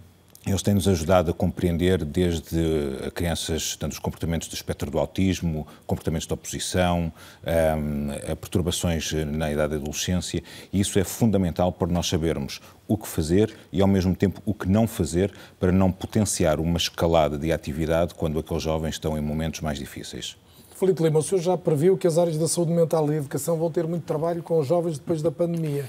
eles têm-nos ajudado a compreender desde a crianças, tanto os comportamentos do espectro do autismo, comportamentos de oposição, a perturbações na idade da adolescência, e isso é fundamental para nós sabermos o que fazer e, ao mesmo tempo, o que não fazer para não potenciar uma escalada de atividade quando aqueles jovens estão em momentos mais difíceis. Felipe Lima, o senhor já previu que as áreas da saúde mental e educação vão ter muito trabalho com os jovens depois da pandemia.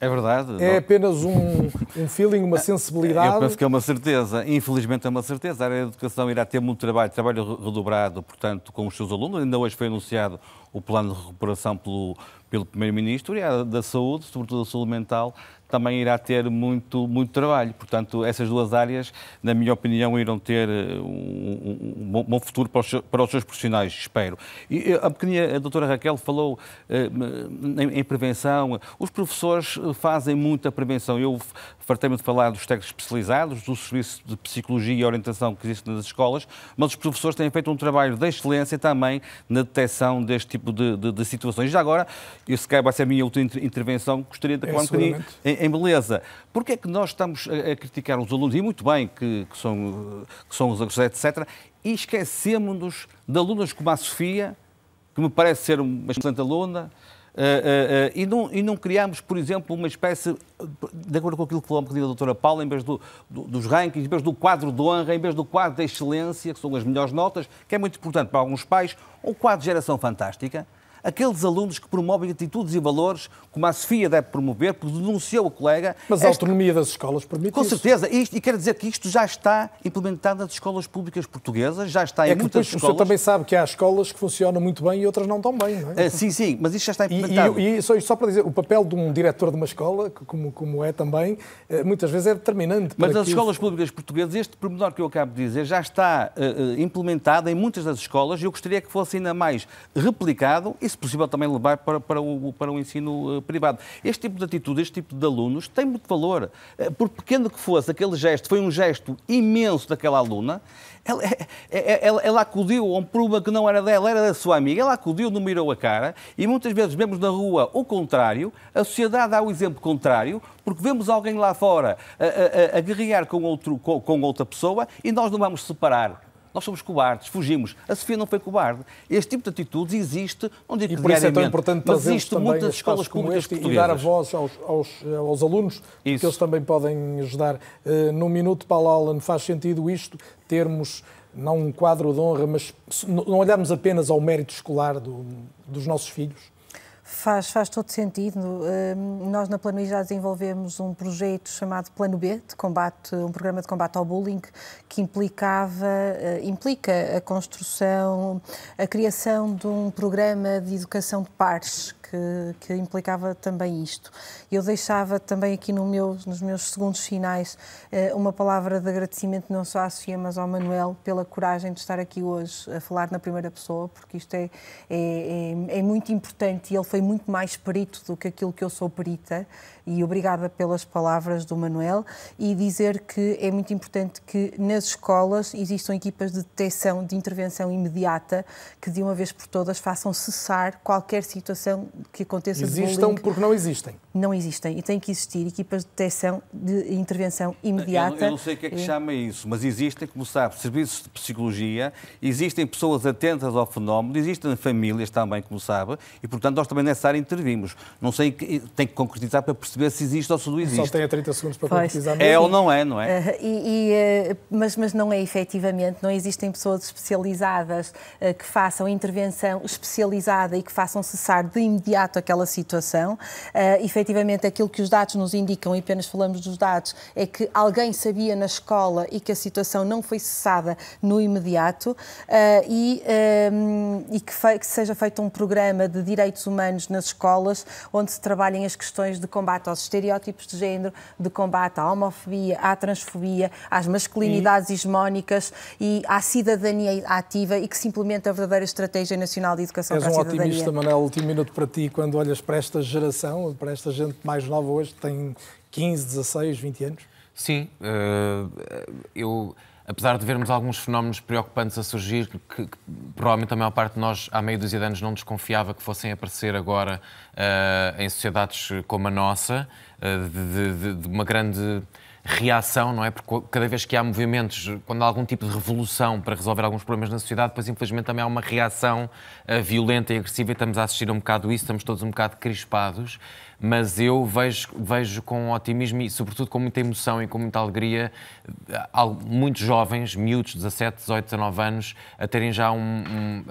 É verdade. É apenas um, um feeling, uma sensibilidade? Eu penso que é uma certeza. Infelizmente é uma certeza. A área da educação irá ter muito trabalho, trabalho redobrado, portanto, com os seus alunos. Ainda hoje foi anunciado o plano de recuperação pelo, pelo Primeiro-Ministro e a da saúde, sobretudo a saúde mental, também irá ter muito, muito trabalho. Portanto, essas duas áreas, na minha opinião, irão ter eh, um, um bom futuro para os, para os, seus profissionais, espero. E eh, a pequena a doutora Raquel falou eh, em, em, prevenção. Os professores fazem muita prevenção. Eu fartei-me de falar dos técnicos especializados, do serviço de psicologia e orientação que existe nas escolas, mas os professores têm feito um trabalho de excelência também na detecção deste tipo de, de, de situações. Já agora, e se calhar vai ser a minha última intervenção, gostaria de falar é, um bocadinho em beleza. Porquê é que nós estamos a, a criticar os alunos, e muito bem que, que são, que são os agressores, etc., e esquecemos-nos de alunas como a Sofia, que me parece ser uma excelente aluna, Uh, uh, uh, e, não, e não criamos, por exemplo, uma espécie, de acordo com aquilo que falou a doutora Paula, em vez do, do, dos rankings, em vez do quadro de honra, em vez do quadro de excelência, que são as melhores notas, que é muito importante para alguns pais, um quadro de geração fantástica, aqueles alunos que promovem atitudes e valores, como a Sofia deve promover, porque denunciou o colega. Mas a autonomia das escolas permite Com isso. certeza, e, e quero dizer que isto já está implementado nas escolas públicas portuguesas, já está é em muitas depois, escolas. O senhor também sabe que há escolas que funcionam muito bem e outras não tão bem, não é? Uh, sim, sim, mas isto já está implementado. E, e, e só, só, para dizer, o papel de um diretor de uma escola, como, como é também, eh, muitas vezes é determinante. Mas nas escolas públicas portuguesas, este pormenor que eu acabo de dizer já está uh, implementado em muitas das escolas e eu gostaria que fosse ainda mais replicado e se se possível, também levar para, para, o, para o ensino privado. Este tipo de atitude, este tipo de alunos, tem muito valor. Por pequeno que fosse, aquele gesto foi um gesto imenso daquela aluna. Ela, ela, ela, acudiu a um problema que não era dela, era da sua amiga. Ela acudiu, não mirou a cara. E muitas vezes vemos na rua o contrário. A sociedade dá o exemplo contrário, porque vemos alguém lá fora a, a, a guerrear com, outro, com, com outra pessoa e nós não vamos separar. Nós somos cobardes, fugimos. A Sofia não foi cobarde. Este tipo de atitudes existe, não digo e por isso é tão importante mas existe muitas escolas públicas este, e dar a voz aos, aos, aos alunos, porque eles também podem ajudar. Uh, num minuto, Paulo Allen, faz sentido isto, termos não um quadro de honra, mas não olharmos apenas ao mérito escolar do, dos nossos filhos? Faz, faz todo sentido. Hum, nós na Plano já desenvolvemos um projeto chamado Plano B, de combate, um programa de combate ao bullying, que implicava, eh, implica a construção, a criação de um programa de educação de pares que, que, implicava também isto. Eu deixava também aqui no meu, nos meus segundos finais eh, uma palavra de agradecimento não só à Sofia, mas ao Manuel pela coragem de estar aqui hoje a falar na primeira pessoa, porque isto é, é, é, é muito importante e ele foi muito mais perito do que aquilo que eu sou perita e obrigada pelas palavras do Manuel e dizer que é muito importante que nas escolas existam equipas de detecção, de intervenção imediata que de uma vez por todas façam cessar qualquer situação que aconteça Existam porque não existem. Não existem e tem que existir equipas de detecção, de intervenção imediata. Eu, eu não sei o que é que é. chama isso, mas existem, como sabe, serviços de psicologia, existem pessoas atentas ao fenómeno, existem famílias também, como sabe, e portanto nós também nessa área intervimos. Não sei, tem que concretizar para perceber se existe ou se não existe. Só tem a 30 segundos para concretizar. Mesmo. É ou não é, não é? Uh, e, e, uh, mas, mas não é efetivamente, não existem pessoas especializadas uh, que façam intervenção especializada e que façam cessar de imediato aquela situação. Uh, efetivamente, aquilo que os dados nos indicam, e apenas falamos dos dados, é que alguém sabia na escola e que a situação não foi cessada no imediato e, e que, que seja feito um programa de direitos humanos nas escolas onde se trabalhem as questões de combate aos estereótipos de género, de combate à homofobia, à transfobia, às masculinidades e... hegemónicas e à cidadania ativa e que se implementa a verdadeira Estratégia Nacional de Educação És para a Cidadania. És um otimista, Manel. Último minuto para ti, quando olhas para esta geração, para esta gente mais nova hoje, que tem 15, 16, 20 anos? Sim, uh, eu apesar de vermos alguns fenómenos preocupantes a surgir, que, que, provavelmente a maior parte de nós, há meio dúzia de anos, não desconfiava que fossem aparecer agora uh, em sociedades como a nossa, uh, de, de, de, uma grande reação, não é? Porque cada vez que há movimentos, quando há algum tipo de revolução para resolver alguns problemas na sociedade, depois infelizmente também há uma reação uh, violenta e agressiva e estamos a assistir um bocado isso, estamos todos um bocado crispados mas eu vejo, vejo com otimismo e, sobretudo, com muita emoção e com muita alegria muitos jovens, miúdos, 17, 18, 19 anos, a terem já um. um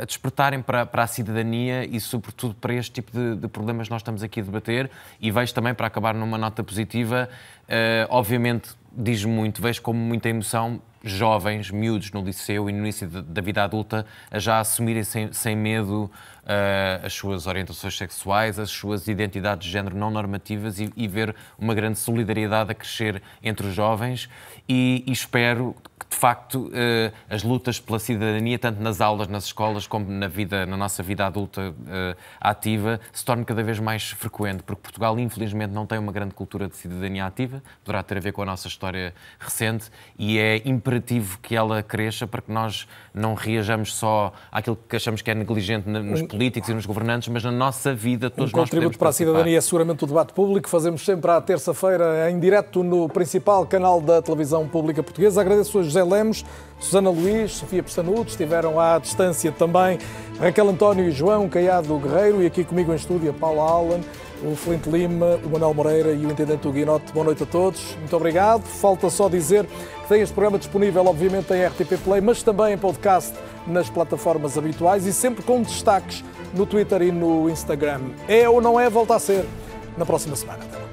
a despertarem para, para a cidadania e, sobretudo, para este tipo de, de, problemas que nós estamos aqui a debater. E vejo também, para acabar numa nota positiva, uh, obviamente diz muito, vejo com muita emoção jovens, miúdos no liceu e no início da vida adulta a já assumirem sem, sem medo uh, as suas orientações sexuais, as suas identidades de género não normativas e, e ver uma grande solidariedade a crescer entre os jovens. E, e espero que, de facto, uh, as lutas pela cidadania, tanto nas aulas, nas escolas, como na, vida, na nossa vida adulta uh, ativa, se torne cada vez mais frequente, porque Portugal, infelizmente, não tem uma grande cultura de cidadania ativa, poderá ter a ver com a nossa história recente, e é imperativo que ela cresça para que nós não reajamos só àquilo que achamos que é negligente nos políticos e nos governantes, mas na nossa vida todos um nós contributo para a cidadania é seguramente o debate público. Fazemos sempre à terça-feira em direto no principal canal da televisão pública portuguesa. Agradeço a José Lemos, Susana Luís, Sofia Pestanudo, estiveram à distância também Raquel António e João Caiado Guerreiro e aqui comigo em estúdio a Paula Allen, o Flint Lima, o Manuel Moreira e o Intendente Guinote. Boa noite a todos. Muito obrigado. Falta só dizer tem este programa disponível, obviamente, em RTP Play, mas também em podcast nas plataformas habituais e sempre com destaques no Twitter e no Instagram. É ou não é? Volta a ser na próxima semana.